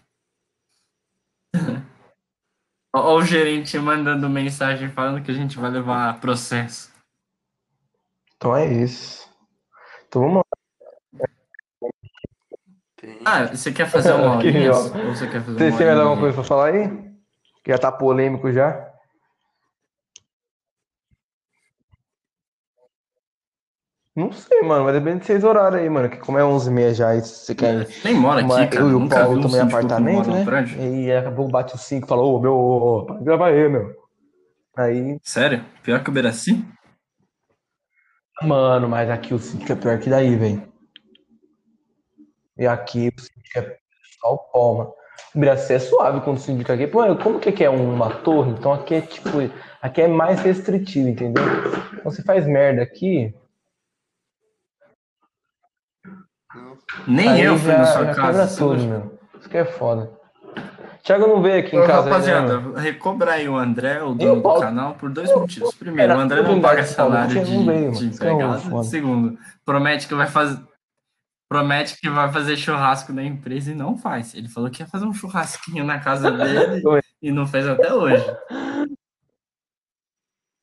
D: Olha o gerente mandando mensagem falando que a gente vai levar processo.
B: Então é isso. Então vamos lá.
C: Tem.
D: Ah, você quer fazer uma
B: Que
D: horinha? você quer fazer
B: Vocês
D: uma
B: mais alguma coisa pra falar aí? Que já tá polêmico já. Não sei, mano, mas depende de seis horários aí, mano. Que como é 11h30 já, e você quer.
D: Nem mora aqui,
B: Uma-
D: cara.
B: eu e o
D: Nunca
B: Paulo
D: um
B: também
D: que
B: apartamento, né? E aí acabou bate o 5 e falou, ô meu, para gravar aí, meu. Aí,
D: Sério? Pior que o Beraci?
B: Mano, mas aqui o síndico é pior que daí, velho. E aqui o síndico é só o pau, mano. O é suave quando o síndico aqui. Pô, como que é uma torre? Então aqui é tipo, aqui é mais restritivo, entendeu? Então você faz merda aqui.
D: Nem
B: aí
D: eu fui
B: já,
D: na sua
B: já
D: casa.
B: tudo, meu. Isso que é foda. Thiago não veio aqui em
D: Ô,
B: casa, né,
D: rapaziada,
B: mano?
D: recobra aí o André, o dono do canal, por dois motivos. Primeiro,
B: Era
D: o André não paga salário
B: não veio,
D: de, de
B: é
D: empregado. Segundo, promete que vai fazer. Promete que vai fazer churrasco na empresa e não faz. Ele falou que ia fazer um churrasquinho na casa dele e não fez até hoje.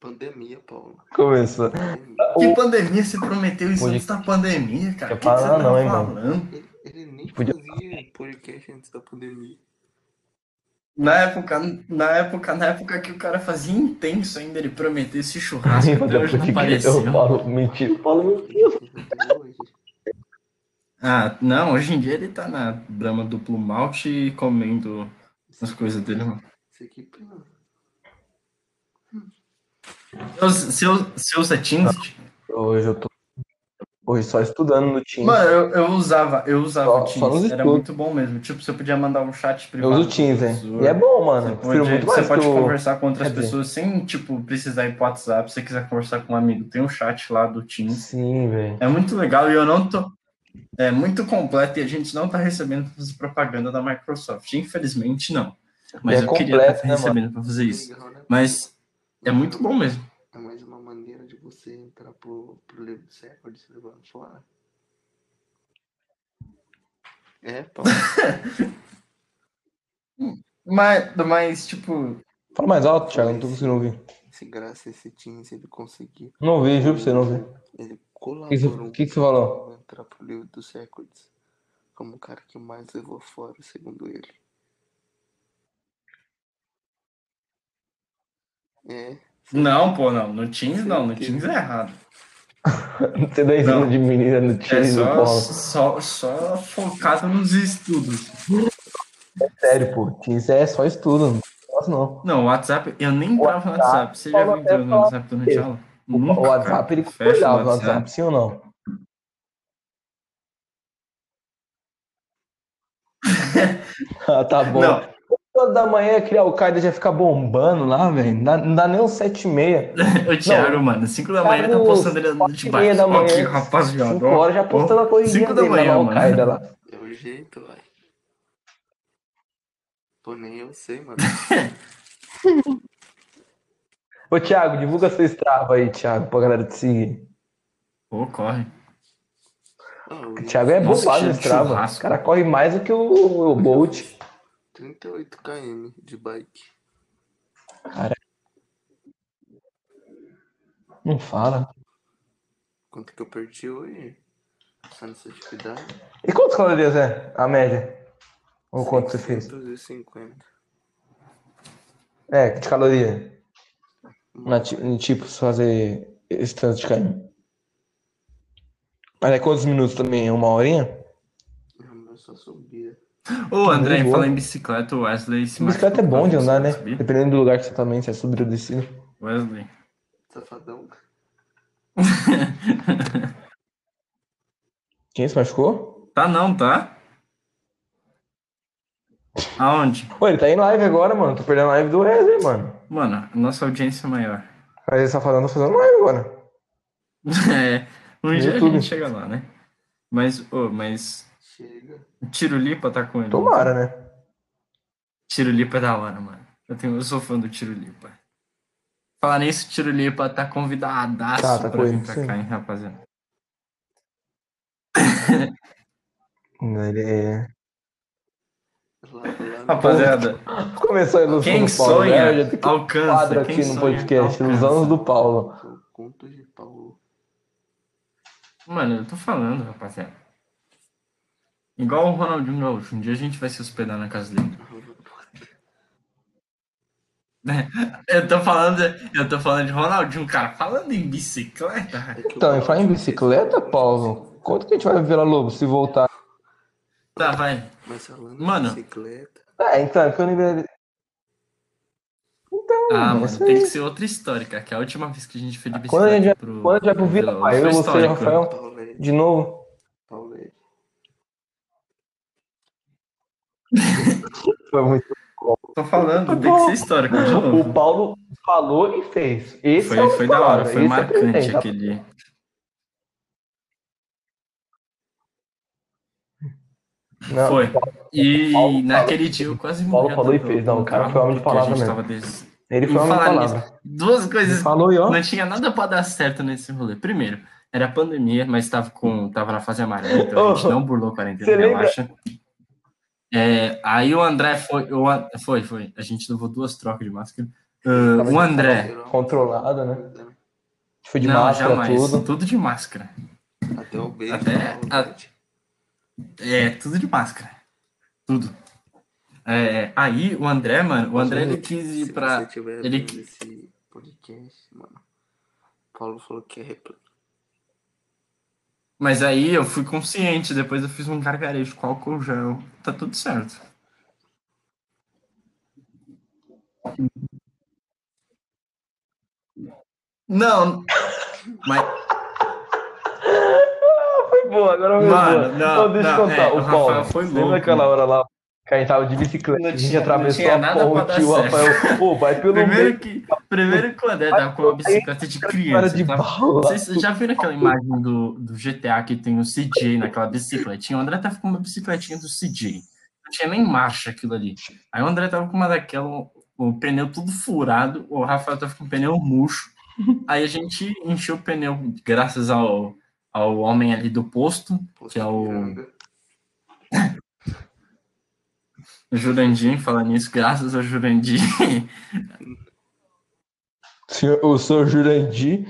C: Pandemia, Paulo.
B: Começou.
C: Pandemia.
D: Que pandemia você prometeu isso antes da pandemia, cara?
B: Quer
D: O que, que você
B: falar
D: tá
B: não, hein, mano?
D: falando?
C: Ele, ele nem
B: Podia-
C: fazia podcast antes da pandemia.
D: Na época, na época, na época que o cara fazia intenso ainda, ele prometeu esse churrasco, até hoje não apareceu.
B: Eu falo, mentira, eu falo mentira.
D: Ah, não, hoje em dia ele tá na Brahma duplo malte comendo as coisas dele, mano.
C: Isso aqui é
D: Você usa Teams?
B: Hoje eu tô. Hoje só estudando no Teams.
D: Mano, eu, eu usava, eu usava
B: Só-
D: o Teams, era muito bom mesmo. Tipo, você podia mandar um chat
B: eu
D: privado.
B: uso o Teams,
D: professor.
B: E é bom, mano.
D: Você
B: Eu
D: pode, você pode conversar com outras
B: quer dizer-
D: pessoas sem, tipo, precisar ir pro WhatsApp. Se você quiser conversar com um amigo, tem um chat lá do Teams.
B: Sim, velho.
D: É muito legal e eu não tô. É muito completo e a gente não tá recebendo propaganda da Microsoft. Infelizmente, não. Mas
B: É
D: eu queria
B: completo,
D: estar
B: né, mano?
D: recebendo pra fazer isso. Mas é muito bom mesmo.
C: É mais uma maneira de você entrar pro, pro livro do século de se levar fora. É, Paulo.
D: Mas, mas tipo,
B: Fala mais alto, Thiago, não tô conseguindo ouvir.
C: Se graças a esse time, se ele conseguir,
B: Não ouvi, juro pra você, não ouvi.
C: ele
B: O
C: colaborou
B: que, que, você- que que você falou?
C: entrar pro livro dos recordes como o cara que mais levou fora, segundo ele. É,
D: não, pô, não. No Teams não, no Teams é errado.
B: Você dá
D: Não.
B: de menina no
D: É
B: Teams do
D: só, só, só focado nos estudos.
B: Sério, pô. Teams é só estudo. Não não.
D: Não, o WhatsApp, eu nem entrava no
B: WhatsApp,
D: WhatsApp. Você já viu entrando no WhatsApp durante a aula?
B: O,
D: Nunca,
B: o WhatsApp
D: cara.
B: ele concordava no WhatsApp, sim ou não? ah, tá bom.
D: Não.
B: Toda da manhã aquele Al-Qaeda já fica bombando lá, velho. Não dá, não dá nem uns sete e meia.
D: O Thiago, mano, 5 da manhã tá postando ele de
B: quatro e
D: baixo.
B: da manhã,
D: Aqui, rapaziada.
B: Cinco
D: ó.
B: horas já postando a corridinha
D: 5 da manhã,
B: no. Al-Qaeda lá.
C: é o jeito, vai. Pô, nem eu sei, mano.
B: Ô, Thiago, divulga seu Strava aí, Thiago, pra galera te seguir.
D: Pô, corre.
C: Ah, o
B: Thiago é
D: Nossa,
B: bombado no
D: de
B: Strava. O cara corre mais do que o, o Bolt.
C: 38 km de bike.
B: Não fala.
C: Quanto que eu perdi hoje? Nessa atividade?
B: E quantas calorias é a média? Ou quanto você fez?
C: 650.
B: É, de caloria. Na, tipo, fazer esse tanto de carne. Mas é quantos minutos também? Uma horinha?
C: Não, eu só subia.
D: Ô, André, fala em bicicleta, o Wesley se
B: Bicicleta é bom de
D: a
B: andar, né?
D: sabia?
B: Dependendo do lugar que você também, se é subir ou descido.
D: Wesley.
C: Safadão.
B: Quem se machucou?
D: Tá não, tá? Aonde?
B: Pô, ele tá em live agora, mano. Tô perdendo a live do Wesley, mano.
D: Mano, nossa audiência é maior.
B: Mas ele tá falando, tá fazendo live agora.
D: É, um dia a
B: YouTube.
D: gente chega lá, né? Mas, ô, mas
C: Chega.
D: o Tirulipa tá com ele.
B: Tomara, né?
D: Tirulipa é da hora, mano. Eu, tenho, eu sou fã do Tirulipa. Falar nisso, o Tirulipa tá convidadaço
B: Tá, tá
D: pra vir pra cá, hein, rapaziada.
B: Ele é...
D: Rapaziada,
B: Começou a ilusão
D: quem
B: do Paulo,
D: sonha,
B: né? Já tem que
D: alcança.
B: quadro aqui no
D: sonha,
B: podcast, os
D: alcança.
B: anos do Paulo.
C: no conto de Paulo.
D: Mano, eu tô falando, rapaziada. Igual o Ronaldinho Gaúcho. Um dia a gente vai se hospedar na casa dele. Eu tô falando, eu tô falando de Ronaldinho, cara. Falando em bicicleta,
C: É
B: Então, e falar em bicicleta, Paulo, quanto que a gente vai ver a Lobo se voltar?
D: tá, vai.
C: Mas falando
D: Mano.
C: em bicicleta,
B: É, então, é que eu lembrei. Então,
D: Ah,
B: é
D: mano,
B: isso
D: tem
B: aí.
D: que ser outra história, cara. Que é a última vez que a gente foi de
B: Quando a gente
D: bicicleta pro...
B: Quando a gente vai pro Vila,
D: Vila-
B: eu, você e o. Rafael, de novo. Foi muito.
D: Tô falando,
B: Foi
D: tem que
B: bom.
D: ser histórico de novo.
B: O Paulo falou e fez. Esse
D: Foi,
B: é
D: foi da hora, foi
B: esse é
D: marcante
B: presente,
D: aquele.
B: Não,
D: Foi. E
B: Paulo
D: naquele dia eu quase
B: Paulo
D: morri.
B: falou e fez. Não, o cara foi homem de palavra mesmo.
D: des-
B: Ele foi
D: Em
B: uma
D: falar
B: palavra.
D: nisso, duas
B: Ele
D: coisas
B: falou e ó.
D: não tinha nada pra dar certo nesse rolê. Primeiro, era pandemia, mas tava, com, tava na fase amarela, então a gente não burlou a quarentena,
B: você lembra-
D: relaxa. É, aí o André foi, o foi, foi. A gente levou duas trocas de máscara.
B: Tava
D: o André,
B: Controlada, né? Foi de
D: não,
B: máscara,
D: jamais,
B: tudo.
D: tudo de máscara.
C: Até o beijo.
D: Até-
C: Paulete.
D: É, tudo de máscara. Tudo. É, aí o André, mano, o André ele quis ir
C: Se
D: pra.
C: você tiver
D: ele-
C: esse podcast, mano. Paulo falou que é repl-
D: Mas aí eu fui consciente, depois eu fiz um gargarejo com álcool gel. Tá tudo certo. Não, mas
B: Foi bom, agora foi
D: Mano,
B: boa.
D: não,
B: deixa eu
D: não,
B: contar.
D: é,
B: o
D: o
B: Paulo,
D: Rafael foi
B: lembra aquela hora lá que a gente tava de bicicleta?
D: Não
B: a gente atravessou a ponte o. Rafael, pô, vai pelo
D: primeiro
B: meio.
D: que, primeiro que o André tava com uma bicicleta de criança.
B: de
D: tava-
B: bala.
D: Vocês já viram aquela imagem do, do GTA que tem o CJ naquela bicicletinha? O André tava com uma bicicletinha do CJ. Não tinha nem marcha aquilo ali. Aí o André tava com uma daquela, o, pneu tudo furado, o Rafael tava com o pneu murcho. Aí a gente encheu o pneu graças ao, ao homem ali do posto, que é o Jurandir, falar nisso, graças ao Jurandir.
B: Senhor- O senhor Jurandir.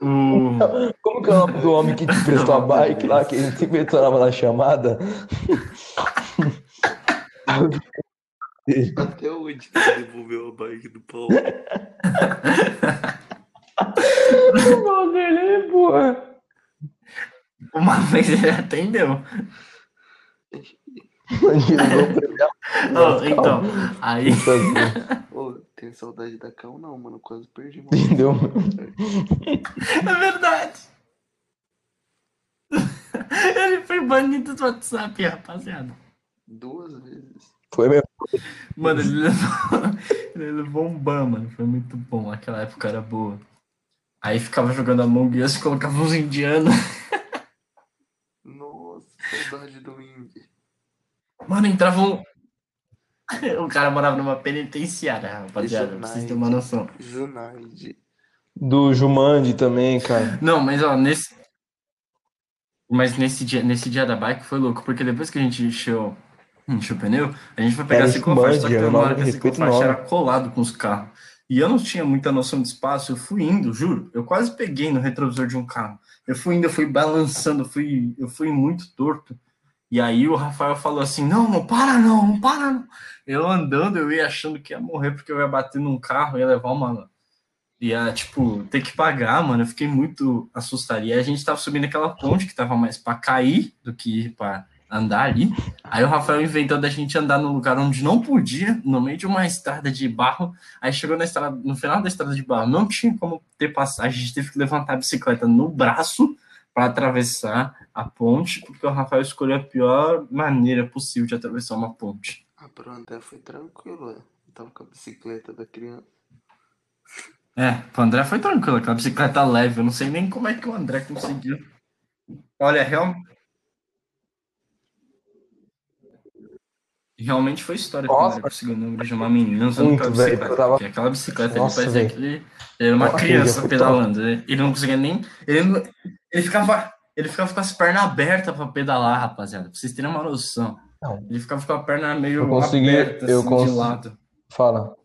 D: o...
B: Como que é o nome do homem que te prestou a bike lá, que a gente sempre mencionava na chamada?
C: Até hoje que você devolveu a bike do Paulo.
B: O nome dele é boa.
D: Uma vez ele atendeu. Oh, então, aí.
C: Pô, tem saudade da Cal não, mano. Quase perdi uma
B: Entendeu?
D: É verdade. Ele foi banido do WhatsApp, rapaziada.
C: duas vezes.
B: Foi mesmo.
D: Mano, ele levou, ele levou um ban, mano. Foi muito bom. Aquela época era boa. Aí ficava jogando Among Us e colocava uns indianos.
C: Nossa, saudade do Indy.
D: Mano, entrava um. O cara morava numa penitenciária, rapaziada. Pra vocês terem uma noção.
C: Junaid.
B: Do Jumanji também, cara.
D: Não, mas ó, nesse. Mas nesse dia, nesse dia da bike foi louco, porque depois que a gente encheu, encheu o pneu, a gente foi pegar
B: Era
D: a ciclofaixa, só que uma hora que a ciclofaixa era colado com os carros. E eu não tinha muita noção de espaço, eu fui indo, juro. Eu quase peguei no retrovisor de um carro. Eu fui indo, eu fui balançando, eu fui, eu fui muito torto. E aí o Rafael falou assim: não, não para não, não para não. Eu andando, eu ia achando que ia morrer porque eu ia bater num carro, ia levar uma. Ia, tipo, ter que pagar, mano. Eu fiquei muito assustado. E aí a gente tava subindo aquela ponte que tava mais pra cair do que pra andar ali. Aí o Rafael inventou da gente andar num lugar onde não podia, no meio de uma estrada de barro. Aí chegou na estrada, no final da estrada de barro, não tinha como ter passagem, a gente teve que levantar a bicicleta no braço para atravessar a ponte, porque o Rafael escolheu a pior maneira possível de atravessar uma ponte.
C: Ah, pro André foi tranquilo, é. Eu tava com a bicicleta da criança.
D: É, pro André foi tranquilo, aquela bicicleta leve, eu não sei nem como é que o André conseguiu. Olha, realmente. Realmente foi história quando ele conseguiu o número de uma menina usando
B: Muito,
D: aquela bicicleta.
B: tava-
D: Porque aquela bicicleta
B: Nossa,
D: ele parecia que ele, era uma
B: Nossa,
D: criança pedalando. Ele ele não conseguia nem. Ele, não- ele, ficava, ele ficava com as pernas abertas pra pedalar, rapaziada. Pra vocês terem uma noção.
B: Não.
D: Ele ficava com a perna meio
B: Eu consegui-
D: aberta,
B: eu
D: assim,
B: consegui-
D: de lado.
B: Fala.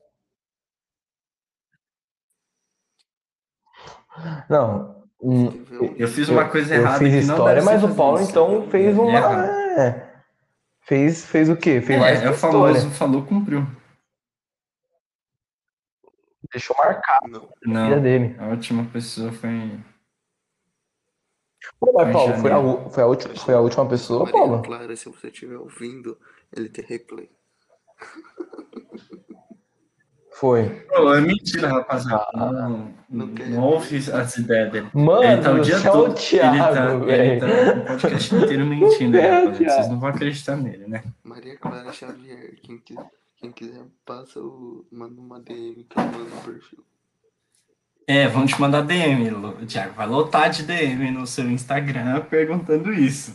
B: Não. hum.
D: Eu fiz uma coisa
B: eu
D: errada
B: fiz
D: que não
B: história, mas o Paulo
D: isso.
B: então fez uma.
D: errado.
B: É, fez, fez o quê? Fez mais
D: É,
B: que
D: é o
B: história.
D: famoso falou, cumpriu.
B: Deixou marcado
C: Não.
B: a vida
D: Não,
B: dele.
D: a última pessoa foi.
B: Pô, mas
D: Foi
B: Paulo, foi a, foi, a última, foi a última pessoa,
C: Maria
B: Paulo?
C: Clara, se você estiver ouvindo, ele tem replay.
B: Foi.
D: Pô, é mentira, rapaziada.
B: Ah,
D: não,
C: não
D: não, ouve as ideias dele.
B: Mano,
D: ele tá o dia
B: céu,
D: todo.
B: Thiago,
D: ele tá, ele tá o podcast inteiro mentindo, né, rapaziada? Vocês não vão acreditar nele, né?
C: Maria Clara Xavier, quem, quem quiser, passa o. manda uma DM que eu mando no perfil.
D: É, vão te mandar DM, Thiago. Vai lotar de DM no seu Instagram perguntando isso.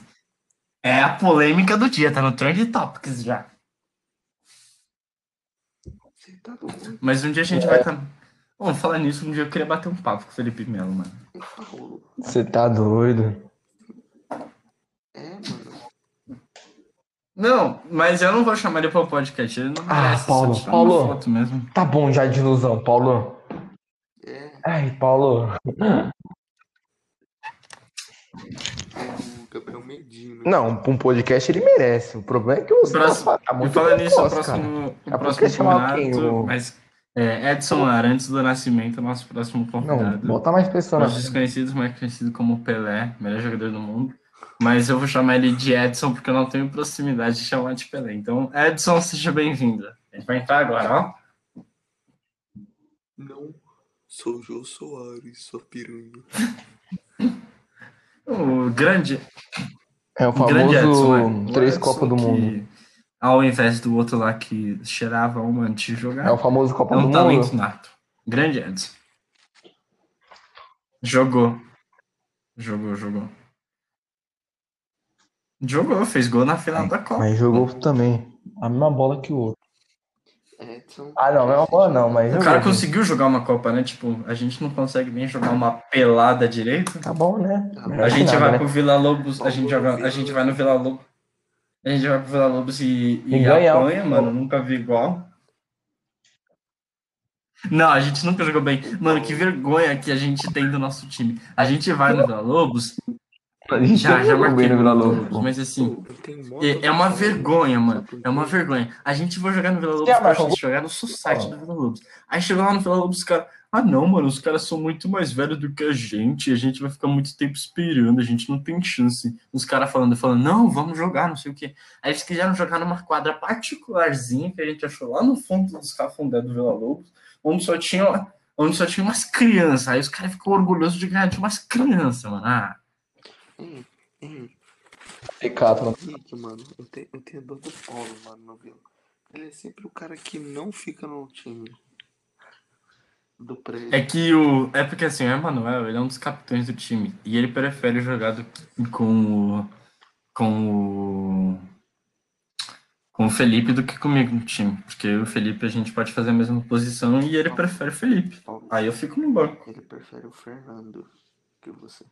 D: É a polêmica do dia, tá no Trend Topics já.
C: Você tá doido?
D: Mas um dia a gente vai estar. Vamos falar nisso, um dia eu queria bater um papo com o Felipe Melo, mano.
B: Você tá doido?
C: É, mano.
D: Não, mas eu não vou chamar ele para o podcast. Ele não
B: Ah. Paulo, Paulo.
D: uma foto mesmo.
B: Tá bom já de ilusão, Paulo.
C: É,
B: Ai, Paulo.
C: é o Gabriel Medina.
B: Não, pra um podcast ele merece. O problema é que os
D: Próximo-
B: tá
D: E
B: muito
D: falando nisso, o
B: cara.
D: próximo, o
B: pouco
D: próximo
B: chamar quem?
D: convidado,
B: O-
D: mas é, Edson Arantes do Nascimento, nosso próximo
B: Não,
D: convidado.
B: botar mais pessoas
D: Nós
B: na
D: desconhecidos, mais conhecido como Pelé, melhor jogador do mundo. Mas eu vou chamar ele de Edson porque eu não tenho proximidade de chamar de Pelé. Então, Edson, seja bem-vindo. Ele vai entrar agora, ó.
C: Não, sou Jô Soares, sua piranha.
D: O grande,
B: É o
D: Edson.
B: famoso
D: é. O
B: três
D: Edson
B: Copas do
D: que,
B: Mundo.
D: Ao invés do outro lá que cheirava uma antes de jogar.
B: É o famoso Copa
D: É
B: do
D: um talento
B: Mundo.
D: nato. Grande Edson. Jogou. Jogou, jogou. Jogou, fez gol na final da Copa.
B: Mas jogou também. A mesma bola que o outro.
C: Edson.
B: Ah, não, não é uma bola não, mas
D: O cara conseguiu jogar uma Copa, né? Tipo, a gente não consegue nem jogar uma pelada direito.
B: Tá bom, né? Melhor
D: A
B: que
D: gente
B: nada,
D: vai
B: né?
D: pro Vila Lobos, a gente joga, a gente vai no Vila Lobos. A gente vai pro Vila Lobos e, e,
B: E
D: apanha, mano. Nunca vi igual. Não, a gente nunca jogou bem. Mano, que vergonha que a gente tem do nosso time. A gente vai no Vila Lobos,
B: A gente
D: já, já marquei
B: bem no Vila Lobos,
D: mas assim, é, é uma vergonha, mano. É uma vergonha. A gente foi jogar no Vila Lobos pra
B: marcou
D: gente jogar no society do Vila Lobos. Aí chegou lá no Vila Lobos, os caras. Ah, não, mano, os caras são muito mais velhos do que a gente. A gente vai ficar muito tempo esperando, a gente não tem chance. Os caras falando, falando, não, vamos jogar, não sei o quê. Aí eles quiseram jogar numa quadra particularzinha que a gente achou lá no fundo dos cafundé do Vila Lobos, onde só tinha, onde só tinha umas crianças. Aí os caras ficam orgulhosos de ganhar de umas crianças, mano. Ah,
B: Não.
C: Henrique, mano, eu tenho, eu tenho dor do Paulo, mano, no Vila. Ele é sempre o cara que não fica no time do prédio.
D: É que o. É porque assim, o Emanuel, ele é um dos capitães do time. E ele prefere jogar do- com o. Com o. Com o Felipe do que comigo no time. Porque eu e o Felipe a gente pode fazer a mesma posição e ele prefere o Felipe.
C: Paulo,
D: Aí eu fico no banco.
C: Ele prefere o Fernando que você.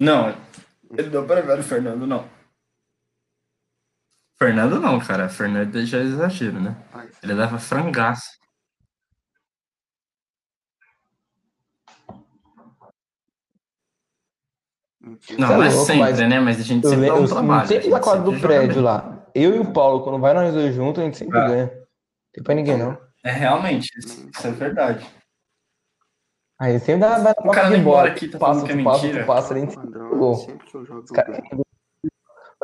D: Não, ele não prefere o Fernando, não. Fernando não, cara. Fernando já é exagero, né? Ele leva frangaço. Não,
B: Você é
D: é
B: louco,
D: sempre,
B: mas
D: né? Mas a gente
B: Eu,
D: sempre dá um
B: eu
D: trabalho.
B: sempre
D: a
B: na quadra do prédio
D: bem.
B: lá. Eu e o Paulo, quando vai nós dois juntos, a gente sempre
D: Ah.
B: ganha. Não tem pra ninguém, não.
D: É realmente, isso, isso é verdade.
B: Aí sempre dá, vai
D: O cara
B: de bola.
D: aqui, tá
B: passa,
D: falando que é
B: passa,
D: mentira.
B: passa,
C: sempre que eu jogo.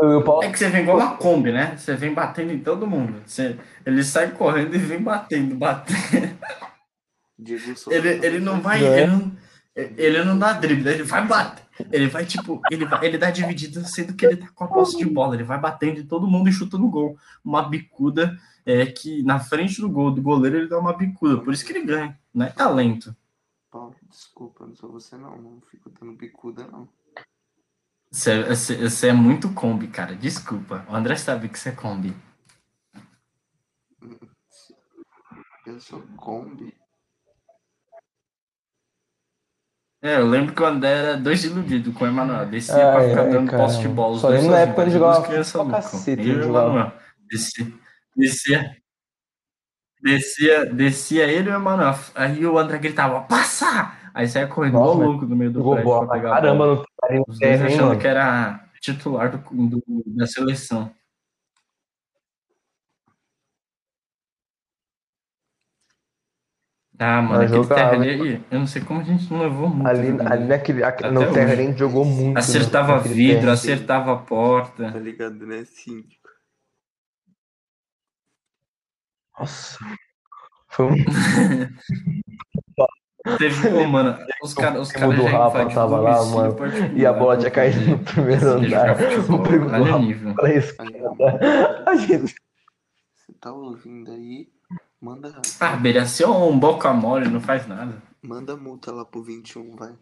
B: Eu Paulo.
D: É que você vem igual uma Kombi, né? Você vem batendo em todo mundo. Você, ele sai correndo e vem batendo, batendo.
C: Diego Souza
D: Ele, ele não vai.
B: É.
D: Ele não, ele não dá drible, ele vai bater. Ele vai, tipo, ele, vai, ele dá dividida sendo que ele tá com a posse de bola. Ele vai batendo em todo mundo e chuta no gol. Uma bicuda é que na frente do gol do goleiro ele dá uma bicuda. Por isso que ele ganha. Não é talento.
C: Paulo, desculpa, não sou você não. Não fico dando bicuda, não.
D: Você, você, você é muito Kombi, cara. Desculpa. O André sabe que você é Kombi.
C: Eu sou Kombi.
D: É, eu lembro que o André era dois iludidos com o Emanuel. Descia pra
B: Ai,
D: ficar
B: ai,
D: dando
B: cara.
D: posse de bola.
B: Só lembro na época ele jogava pra cacete, ele jogava.
D: Descia, descia, descia, descia ele e o Emanuel. Aí o André gritava, passa! Aí saia correndo
B: Nossa,
D: louco no meio do prédio
B: bola
D: pra pegar
B: caramba no terreno,
D: Os dois
B: hein,
D: achando
B: mano?
D: que era titular do, do- da seleção. Ah, mano,
B: Mas
D: aquele terra ali, eu não sei como a gente não levou muito.
B: Ali,
D: jogo
B: ali naquele, no terra a gente jogou muito. né,
D: Acertava vidro,
B: terra.
D: acertava a porta.
C: Tá ligado, né? Síndico.
B: Nossa. Foi um
D: Teve, pô, mano, os caras os caras
B: do Rafa tava lá, mano, e a bola tinha caído no primeiro andar.
D: jogar futebol.
B: O primo do
D: Olha
B: Rafa
D: nível.
B: pra. A gente
C: Você tá ouvindo aí? Manda,
D: Ah, Beira, se é um boca mole, não faz nada.
C: manda multa lá pro 21, vai.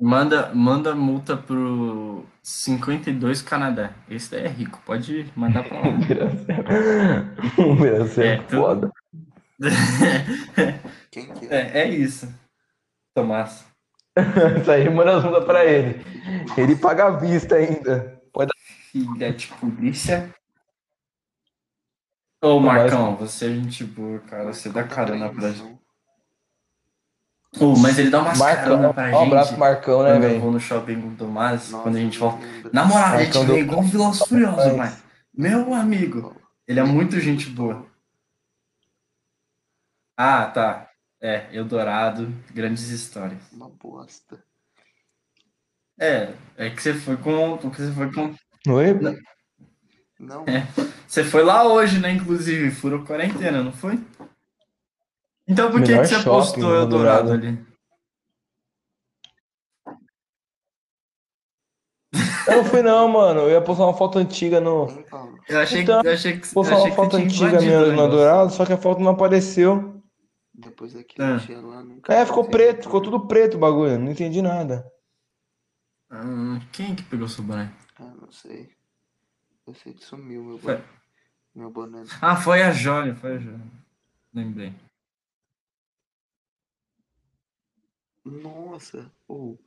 D: Manda, manda multa pro 52 Canadá. Esse daí é rico, pode mandar pra lá.
B: Um Brasil
D: É,
B: é
D: tu-
B: foda.
C: Quem que é?
D: é, é isso. Tomás.
B: Isso aí manda as multas pra ele. Ele paga à vista ainda. Pode
D: Filha de polícia. Ô,
B: Mas-
D: Marcão, você é gente boa, cara. Você dá carona
C: pra
D: gente.
C: Não.
D: Ô, mas ele dá carona
B: Marcão,
D: pra
B: um
D: gente.
B: abraço pro Marcão, né,
D: quando eu
B: velho?
D: vou no shopping com o Tomás,
C: Nossa,
D: quando a gente
C: não
D: volta. Na moral, a gente
B: deu-
D: igual Velozes Furiosos,
B: Mas-.
D: Meu amigo. Ele é muito gente boa. Ah, tá. É, Eldorado, grandes histórias.
C: Uma bosta.
D: É, é que você foi com. Porque você foi com.
B: Oi?
C: Não,
D: É. Você foi lá hoje, né? Inclusive, furou quarentena, não foi? Então por que, que você
B: shopping
D: postou
B: do
D: Eldorado
B: Eldorado.
D: ali?
B: Eu não fui não, mano. Eu ia postar uma foto antiga no.
C: Paulo?
D: Eu achei,
B: Então,
D: que eu achei que
B: Postar uma
D: que
B: foto antiga
D: invadido
B: minha
D: o
B: no. Dourado, só que a foto não apareceu.
C: Depois daquele
D: Ah.
C: dia lá, nunca
B: É, ficou preto, ficou tudo preto o bagulho. Não entendi nada.
D: Hum, quem que pegou seu boné?
C: Ah, não sei. Eu sei que sumiu meu
D: Foi.
C: boné. Meu boné.
D: Ah, foi a Jólia, foi a Jólia. Lembrei.
C: Nossa, ou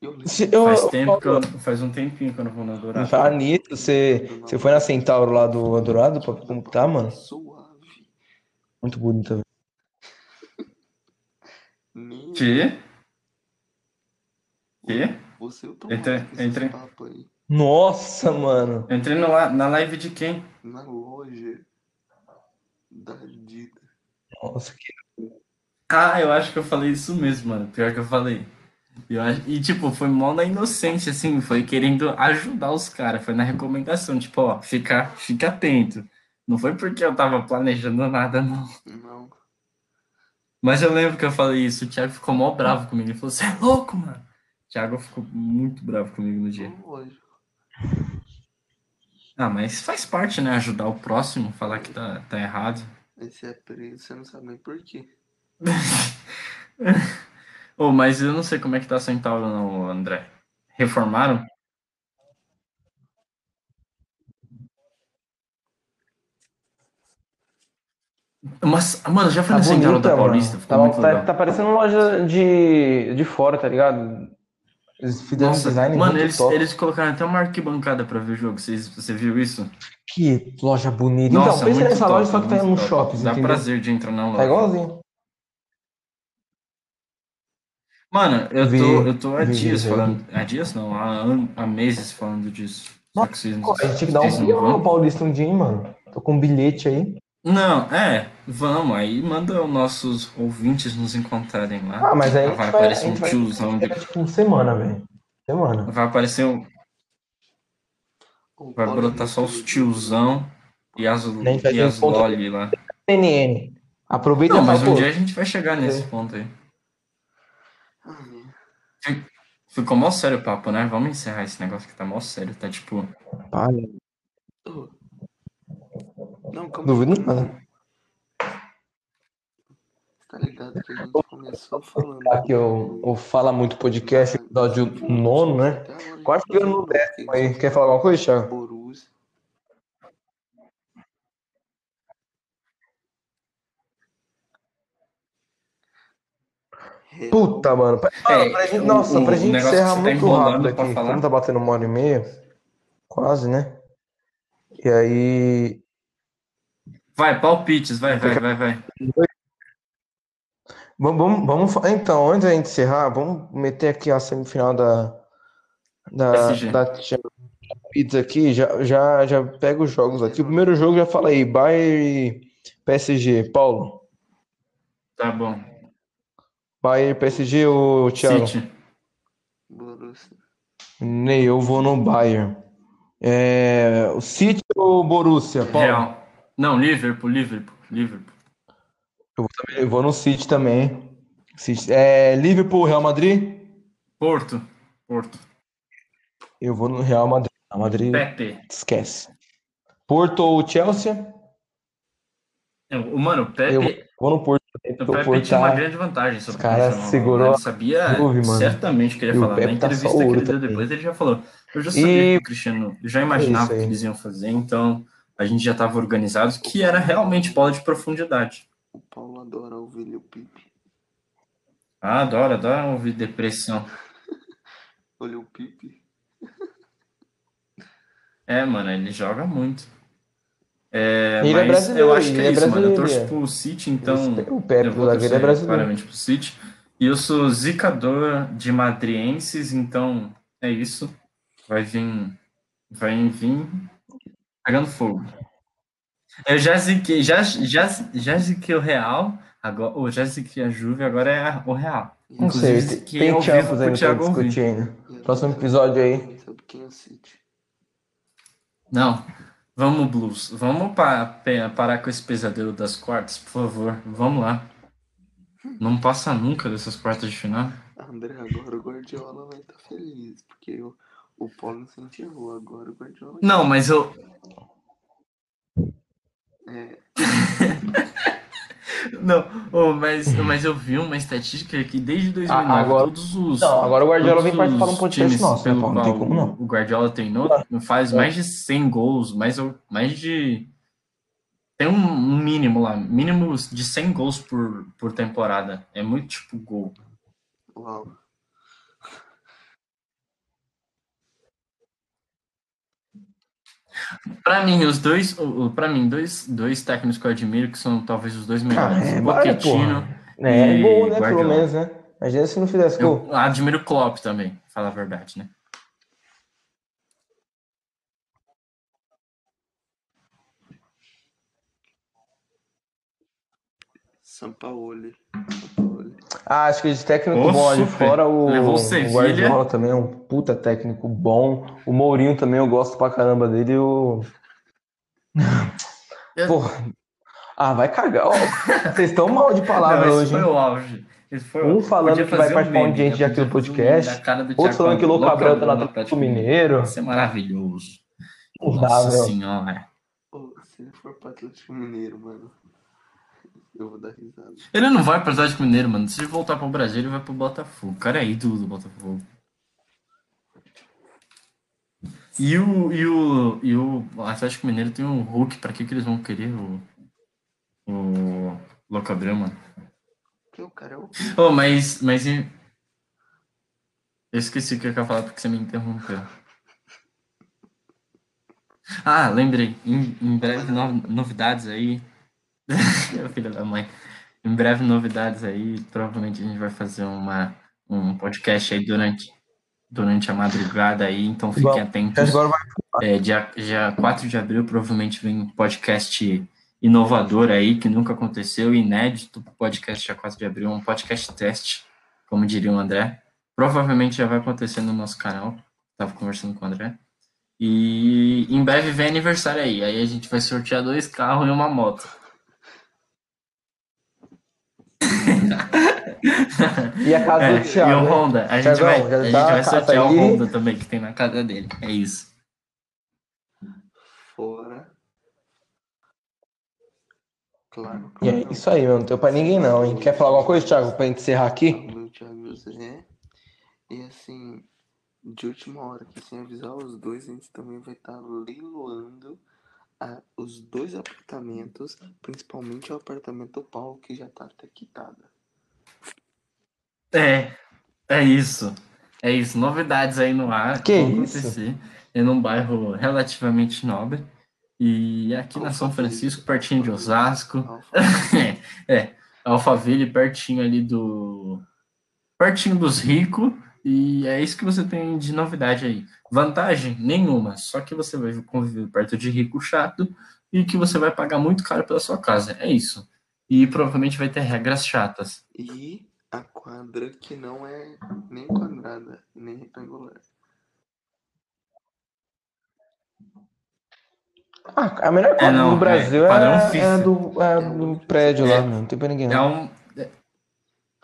C: eu
B: eu-
D: Faz
B: eu-
D: tempo que eu, faz um tempinho que eu não vou no Dourado.
B: Nisso, você, você foi na Centauro lá do Dourado pra como tá, mano?
C: Suave.
B: Muito bonita,
D: Que? Que?
C: você eu tô
D: Entre-
C: com esses
D: entre-
C: papos aí.
B: Nossa, mano.
D: Eu entrei no na live de quem?
C: Na loja da Adidas.
B: Nossa, que...
D: Ah, eu acho que eu falei isso mesmo, mano. Pior que eu falei. Eu acho... E, tipo, foi mó na inocência, assim. Foi querendo ajudar os caras. Foi na recomendação. Tipo, ó, fica, fica atento. Não foi porque eu tava planejando nada, não.
C: Não.
D: Mas eu lembro que eu falei isso. O Thiago ficou mó bravo comigo. Ele falou, você é louco, mano. O Thiago ficou muito bravo comigo no dia.
C: Lógico.
D: Ah, mas faz parte, né? Ajudar o próximo, falar que tá, tá errado.
C: Aí você é preso, você não sabe nem por quê.
D: Ô, mas eu não sei como é que tá a Centauro, não, André. Reformaram? Mas, mano, já foi
B: Tá
D: Centauro
B: bonita,
D: da
B: mano.
D: Paulista? Ficou
B: Tá,
D: muito
B: tá,
D: legal.
B: tá parecendo loja de, de fora, tá ligado? Eles fizeram um
D: Nossa,
B: design
D: mano, eles,
B: top.
D: eles colocaram até uma arquibancada pra ver o jogo. Vocês, você viu isso?
B: Que loja bonita.
D: Nossa,
B: então, pensa nessa
D: top,
B: loja, só que tá no
D: top.
B: shopping,
D: Dá
B: entendeu?
D: prazer de entrar na loja.
B: Tá igualzinho.
D: Mano, eu
B: Vi-
D: tô, eu tô há
B: vi
D: dias falando. Há dias não, há, há meses falando disso. Só que vocês
B: a gente tinha que dar um
D: vão.
B: no Paulista um dia, hein, mano. Tô com um bilhete aí.
D: Não, é, vamos, aí manda os nossos ouvintes nos encontrarem lá.
B: Ah, mas aí a
D: vai
B: gente vai, a
D: aparecer um tiozão de.
B: é tipo semana, velho. Semana.
D: Vai aparecer um.
C: O
D: Vai
C: Paulo
D: brotar
C: é
D: só os tiozão e as, e as loli lá.
B: NN. Aproveita
D: Não, mas um
B: pô,
D: dia a gente vai chegar nesse ponto aí.
C: Ai,
D: Ficou mó sério o papo, né? Vamos encerrar esse negócio que tá mó sério. Tá tipo.
B: para.
C: Não, calma
B: Duvido nada.
C: Tá ligado que a gente começou falando.
B: Aqui o, o Fala Muito Podcast, episódio nono, né? Quase chegando no
C: não
B: décimo aí. Quer falar alguma coisa, Thiago?
C: Borussia.
B: Puta, mano. Pra, mano,
D: É,
B: pra gente, nossa,
D: o-
B: pra
D: o
B: gente encerrar
D: tá
B: muito
D: enrolando
B: rápido
D: pra
B: aqui. Como tá batendo uma hora e meia, quase, né? E aí.
D: Vai, palpites, vai, vai, vai, vai.
B: Vamos, vamos, vamos Então, antes da gente encerrar, vamos meter aqui a semifinal da, da, da Pizza aqui. Já, já, já pega os jogos aqui. O primeiro jogo já fala aí, Bayern e PSG. Paulo,
D: Tá bom.
B: Bayern PSG ou Thiago?
D: City.
C: Borussia.
B: Ney, eu vou no Bayern. É, o City ou Borussia, Paulo?
D: Real. Não, Liverpool, Liverpool, Liverpool.
B: Eu vou no City também. City. É, Liverpool, Real Madrid?
D: Porto, Porto.
B: Eu vou no Real Madrid. Real Madrid,
D: Pepe.
B: esquece. Porto ou Chelsea?
D: Eu- o Mano, o
B: Eu
D: Pepe,
B: vou no Porto também,
D: o Pepe tinha uma
B: tá-
D: grande vantagem sobre
B: Os caras
D: o Cristiano
B: segurou
D: Ele sabia certamente o que ele ia falar. Na
B: tá
D: entrevista
B: só
D: que ele deu
B: também.
D: depois, ele já falou. Eu já sabia
B: E-
D: que o Cristiano, eu já imaginava
B: isso
D: o que eles iam fazer, então a gente já estava organizado, que era realmente bola de profundidade.
C: O Paulo adora ouvir o Pipe.
D: Ah, adoro, adoro ouvir depressão.
C: Olha o Pipe.
D: É, mano, ele joga muito. É,
B: Ele é
D: mas
B: brasileiro,
D: eu acho que
B: ele
D: é
B: é
D: isso, mano. Eu torço
B: é.
D: pro City, então.
B: O Pepe,
D: eu vou
B: é brasileiro.
D: claramente pro City. E eu sou zicador de madrienses, então é isso. Vai vir. Vai vir pegando fogo. Eu já ziquei, já, já, já ziquei o Real, agora, ou já ziquei a Juve, agora é o Real.
B: Não sei,
D: Inclusive,
B: tem,
D: que
B: tem Champions ainda pra discutir ainda. Próximo episódio aí.
C: É.
D: Não, vamos, Blues. Vamos pa- parar com esse pesadelo das quartas, por favor. Vamos lá. Não passa nunca dessas quartas de final.
C: André, agora o Guardiola vai estar feliz, porque o, o Paulo incentivou. Agora o Guardiola.
D: Não, mas eu.
C: É,
D: Não, oh, mas, mas eu vi uma estatística que desde 2009,
B: Ah, agora-
D: todos os.
B: Não, agora o Guardiola vem participar
D: os
B: num podcast
D: times
B: nosso, né,
D: pelo
B: Paulo? Não tem
D: qual
B: como não.
D: O Guardiola treinou, faz mais de 100 gols, mais, mais de. Tem um, um mínimo lá, mínimo de 100 gols por, por temporada. É muito tipo gol.
C: uau.
D: Pra mim, os dois, pra mim, dois, dois técnicos que eu admiro, que são talvez os dois
B: Ah,
D: melhores.
B: é,
D: o
B: vai,
D: Pochettino.
B: porra. É,
D: e
B: gol, né? Pelo
D: Guardiola.
B: menos, né? Imagina se não fizesse gol.
D: Eu admiro o Klopp também, falar a verdade, né?
C: Sampaoli. Sampaoli.
B: Ah, acho que de técnico
D: Ô,
B: bom lá
D: super.
B: fora, o,
D: Levou o.
B: Guardiola também é um puta técnico bom. O Mourinho também eu gosto pra caramba dele. e O...
D: Eu-
B: Porra. Ah, vai cagar. Ó, vocês estão mal de palavra
D: Não, esse
B: hoje,
D: foi o auge. Esse foi o
B: Um falando que vai
D: um
B: participar um dia
D: né?
B: de aqui do podcast.
D: do
B: Outro falando que o Louco Abreu tá no
D: no
B: Atlético Mineiro.
D: Isso é maravilhoso. Nossa
B: meu.
D: senhora.
C: Ô, se ele for pro Atlético Mineiro, mano, eu vou dar risada.
D: Ele não vai pro Atlético Mineiro, mano. Se ele voltar pro Brasil, ele vai pro Botafogo. O cara é ídolo do Botafogo. E o, e o, e o Atlético Mineiro tem um Hulk. Pra que, que eles vão querer o, o Louco Abreu, mano?
C: Porque o cara é o.
D: Oh, mas, mas e- eu esqueci o que eu ia falar porque você me interrompeu. Ah, lembrei. Em, em breve no- novidades aí. Filha da mãe. Em breve novidades aí. Provavelmente a gente vai fazer uma, um podcast aí durante, durante a madrugada aí. Então fiquem
B: Bom,
D: atentos.
B: Agora vai
D: É, dia, dia 4 de abril provavelmente vem um podcast inovador aí, que nunca aconteceu, inédito podcast dia 4 de abril, um podcast teste, como diria o André. Provavelmente já vai acontecer no nosso canal, tava conversando com o André. E em breve vem aniversário aí, aí a gente vai sortear dois carros e uma moto.
B: E a casa
D: É,
B: do Thiago.
D: e o
B: né?
D: Honda, a gente
B: Thiagão,
D: vai, a gente
B: dá
D: vai sortear o
B: aí.
D: Honda também, que tem na casa dele. É isso.
C: Fora. Claro.
B: E é isso aí, meu. Não tem pra ninguém não, hein? Quer falar alguma coisa, Thiago, pra gente encerrar aqui?
C: Meu Thiago José. E assim, de última hora, que sem avisar os dois, a gente também vai estar leiloando a- os dois apartamentos, principalmente o apartamento do Paulo, que já tá até quitado.
D: É, é isso. É isso. Novidades aí no ar.
B: Que
D: vão
B: isso?
D: acontecer em um bairro relativamente nobre. E aqui na São
C: Alphaville.
D: Francisco, pertinho de Osasco.
C: Alfa.
D: é, Alphaville, pertinho ali do. Pertinho dos ricos. E é isso que você tem de novidade aí. Vantagem? Nenhuma. Só que você vai conviver perto de rico chato e que você vai pagar muito caro pela sua casa. É isso. E provavelmente vai ter regras chatas.
C: E a quadra que não é nem quadrada, nem retangular.
B: Ah, a melhor quadra
D: não,
B: do
D: é
B: Brasil é, é,
D: FIFA.
B: do, é
C: É
B: do
C: muito
B: prédio lá,
D: É.
B: Não tem pra ninguém,
D: É,
B: não.
D: um,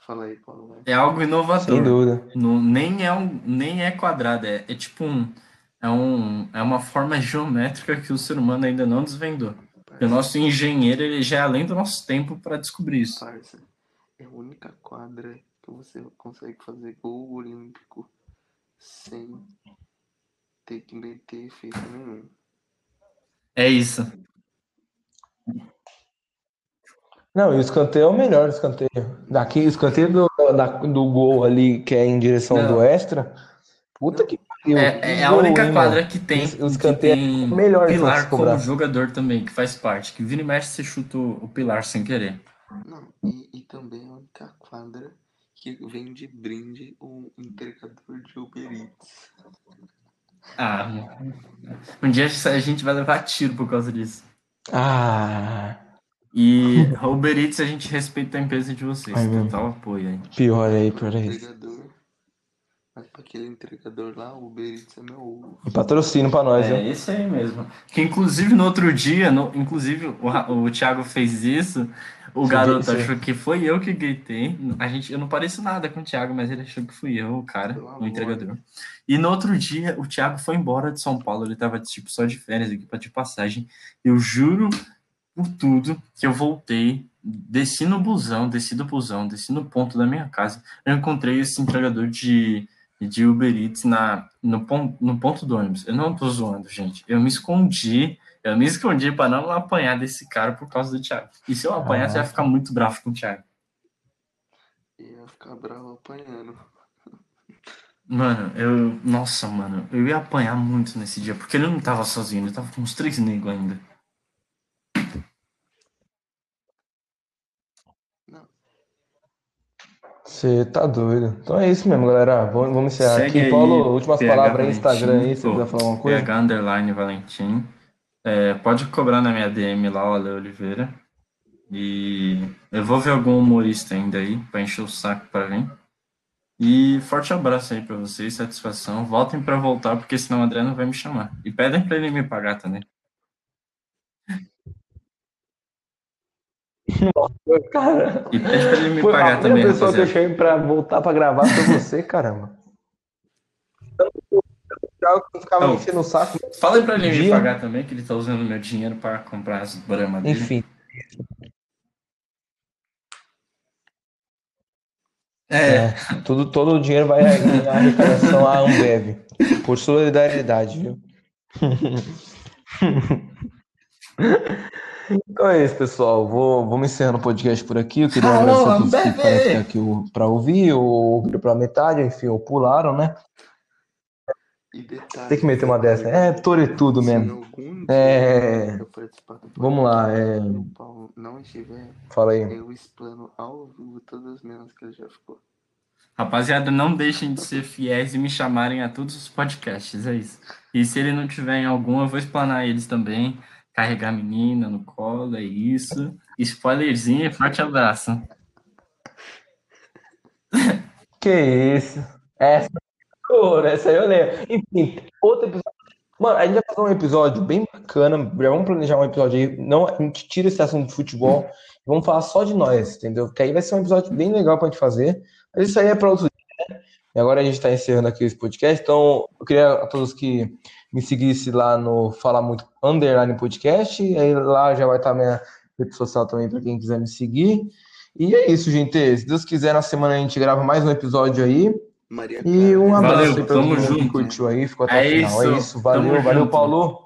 C: Fala aí, Paulo. vai.
D: é algo inovador.
B: Sem dúvida.
D: Não, nem, é um, nem é quadrado, é, é tipo um é, um. é uma forma geométrica que o ser humano ainda não desvendou. Porque o nosso engenheiro ele já é além do nosso tempo para descobrir isso.
C: Parça, é a única quadra que você consegue fazer gol olímpico sem ter que meter efeito nenhum.
D: É isso.
B: Não, e o escanteio é o melhor escanteio. Daqui, o escanteio do, da- do gol ali, que é em direção
D: Não.
B: do extra. Puta que pariu.
D: É, é a única
B: hein,
D: quadra
B: mano?
D: que tem,
B: os
D: que
B: canteiros
D: tem
B: é melhor
D: pilar como jogador também, que faz parte. Que vira e mexe, você chuta o o pilar sem querer.
C: Não, e, e também é a única quadra que vem de brinde um entregador de Uber Eats.
D: Ah, um dia a gente vai levar tiro por causa disso.
B: Ah,
D: E a Uber Eats a gente respeita a empresa de vocês.
B: Ai.
D: Total apoio aí.
B: pior aí, pior aí.
C: Entregador. Mas pra aquele entregador lá, o Uber Eats é meu ovo.
B: Patrocínio pra nós,
D: É
B: hein?
D: esse aí mesmo. Que inclusive no outro dia, no- inclusive o, o Thiago fez isso, o
B: Sim,
D: garoto
B: sim.
D: achou que foi eu que gritei. A gente, eu não pareço nada com o Thiago, mas ele achou que fui eu, o cara,
C: Pelo
D: o
C: amor.
D: entregador. E no outro dia, o Thiago foi embora de São Paulo, ele tava tipo só de férias aqui pra de passagem. Eu juro por tudo que eu voltei, desci no busão, desci do busão, desci no ponto da minha casa, eu encontrei esse entregador de, de Uber Eats na, no, pon, no ponto do ônibus. Eu não tô zoando, gente. Eu me escondi, eu me escondi para não apanhar desse cara por causa do Thiago. E se eu apanhar, você vai ficar muito bravo com o Thiago.
C: Ia ficar bravo apanhando.
D: Mano, eu. Nossa, mano, eu ia apanhar muito nesse dia, porque ele não tava sozinho, ele tava com uns três negros ainda.
B: Você tá doido. Então é isso mesmo, galera. Vamos, vamos encerrar
D: Segue
B: aqui.
D: aí,
B: Paulo, últimas
D: PH
B: palavras aí, Instagram aí, se quiser falar alguma coisa.
D: PH Underline Valentim. É, pode cobrar na minha DM lá, o Ale Oliveira. E eu vou ver algum humorista ainda aí, pra encher o saco pra vir. E forte abraço aí pra vocês, satisfação. Voltem pra voltar, porque senão o André não vai me chamar. E pedem pra ele me pagar também.
B: Cara,
D: E pede pra ele me
B: foi a
D: pagar
B: primeira
D: também,
B: pessoa que eu chamei pra voltar pra gravar foi você, caramba. Thiago ficava
D: Oh.
B: enchendo o saco.
D: Fala pra ele me pagar também, que ele tá usando meu dinheiro para comprar as bramas dele.
B: Enfim.
D: É,
B: É, tudo, todo o dinheiro vai em arrecadação à Ambev. Por solidariedade, viu? Então é isso, pessoal. Vou, vamos encerrando o podcast por aqui. Eu queria
D: Alô,
B: agradecer a todos que ficaram aqui, pra ouvir, ou ouviram pela metade, enfim, ou pularam, né?
C: E detalhe.
B: Tem que meter uma dessa. É, toretudo mesmo. É. Vamos lá, é.
C: podcast o Paulo não estiver,
B: Fala aí.
C: eu explano ao vivo todas as menos que ele já ficou.
D: rapaziada, não deixem de ser fiéis e me chamarem a todos os podcasts, é isso. E se ele não tiver em algum, eu vou explanar eles também. Carregar a menina no colo, é isso. Spoilerzinho forte abraço.
B: Que isso? Essa, Pô, essa eu lembro. Enfim, outro episódio. Mano, a gente vai fazer um episódio bem bacana. Já vamos planejar um episódio aí. Não, a gente tira esse assunto de futebol. Vamos falar só de nós, entendeu? Que aí vai ser um episódio bem legal pra gente fazer. Mas isso aí é para outro dia, né? E agora a gente tá encerrando aqui esse podcast. Então, eu queria a todos que me seguissem lá no Fala Muito Underline Podcast. E aí lá já vai estar minha rede social também para quem quiser me seguir. E é isso, gente. Se Deus quiser, na semana a gente grava mais um episódio aí.
C: Maria
B: E um
C: Clara,
B: abraço
D: Valeu,
B: aí pra todo
D: tamo
B: mundo que
D: junto.
B: curtiu aí, ficou até
D: É
B: o final. É
D: isso,
B: isso, valeu,
D: tamo
B: valeu,
D: junto.
B: Paulo.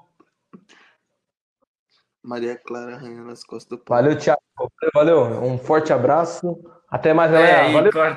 C: Maria Clara arranhando as costas do Paulo.
B: Valeu, Thiago. Valeu, valeu. Um forte abraço. Até mais,
D: É,
B: galera.
D: e
B: Valeu.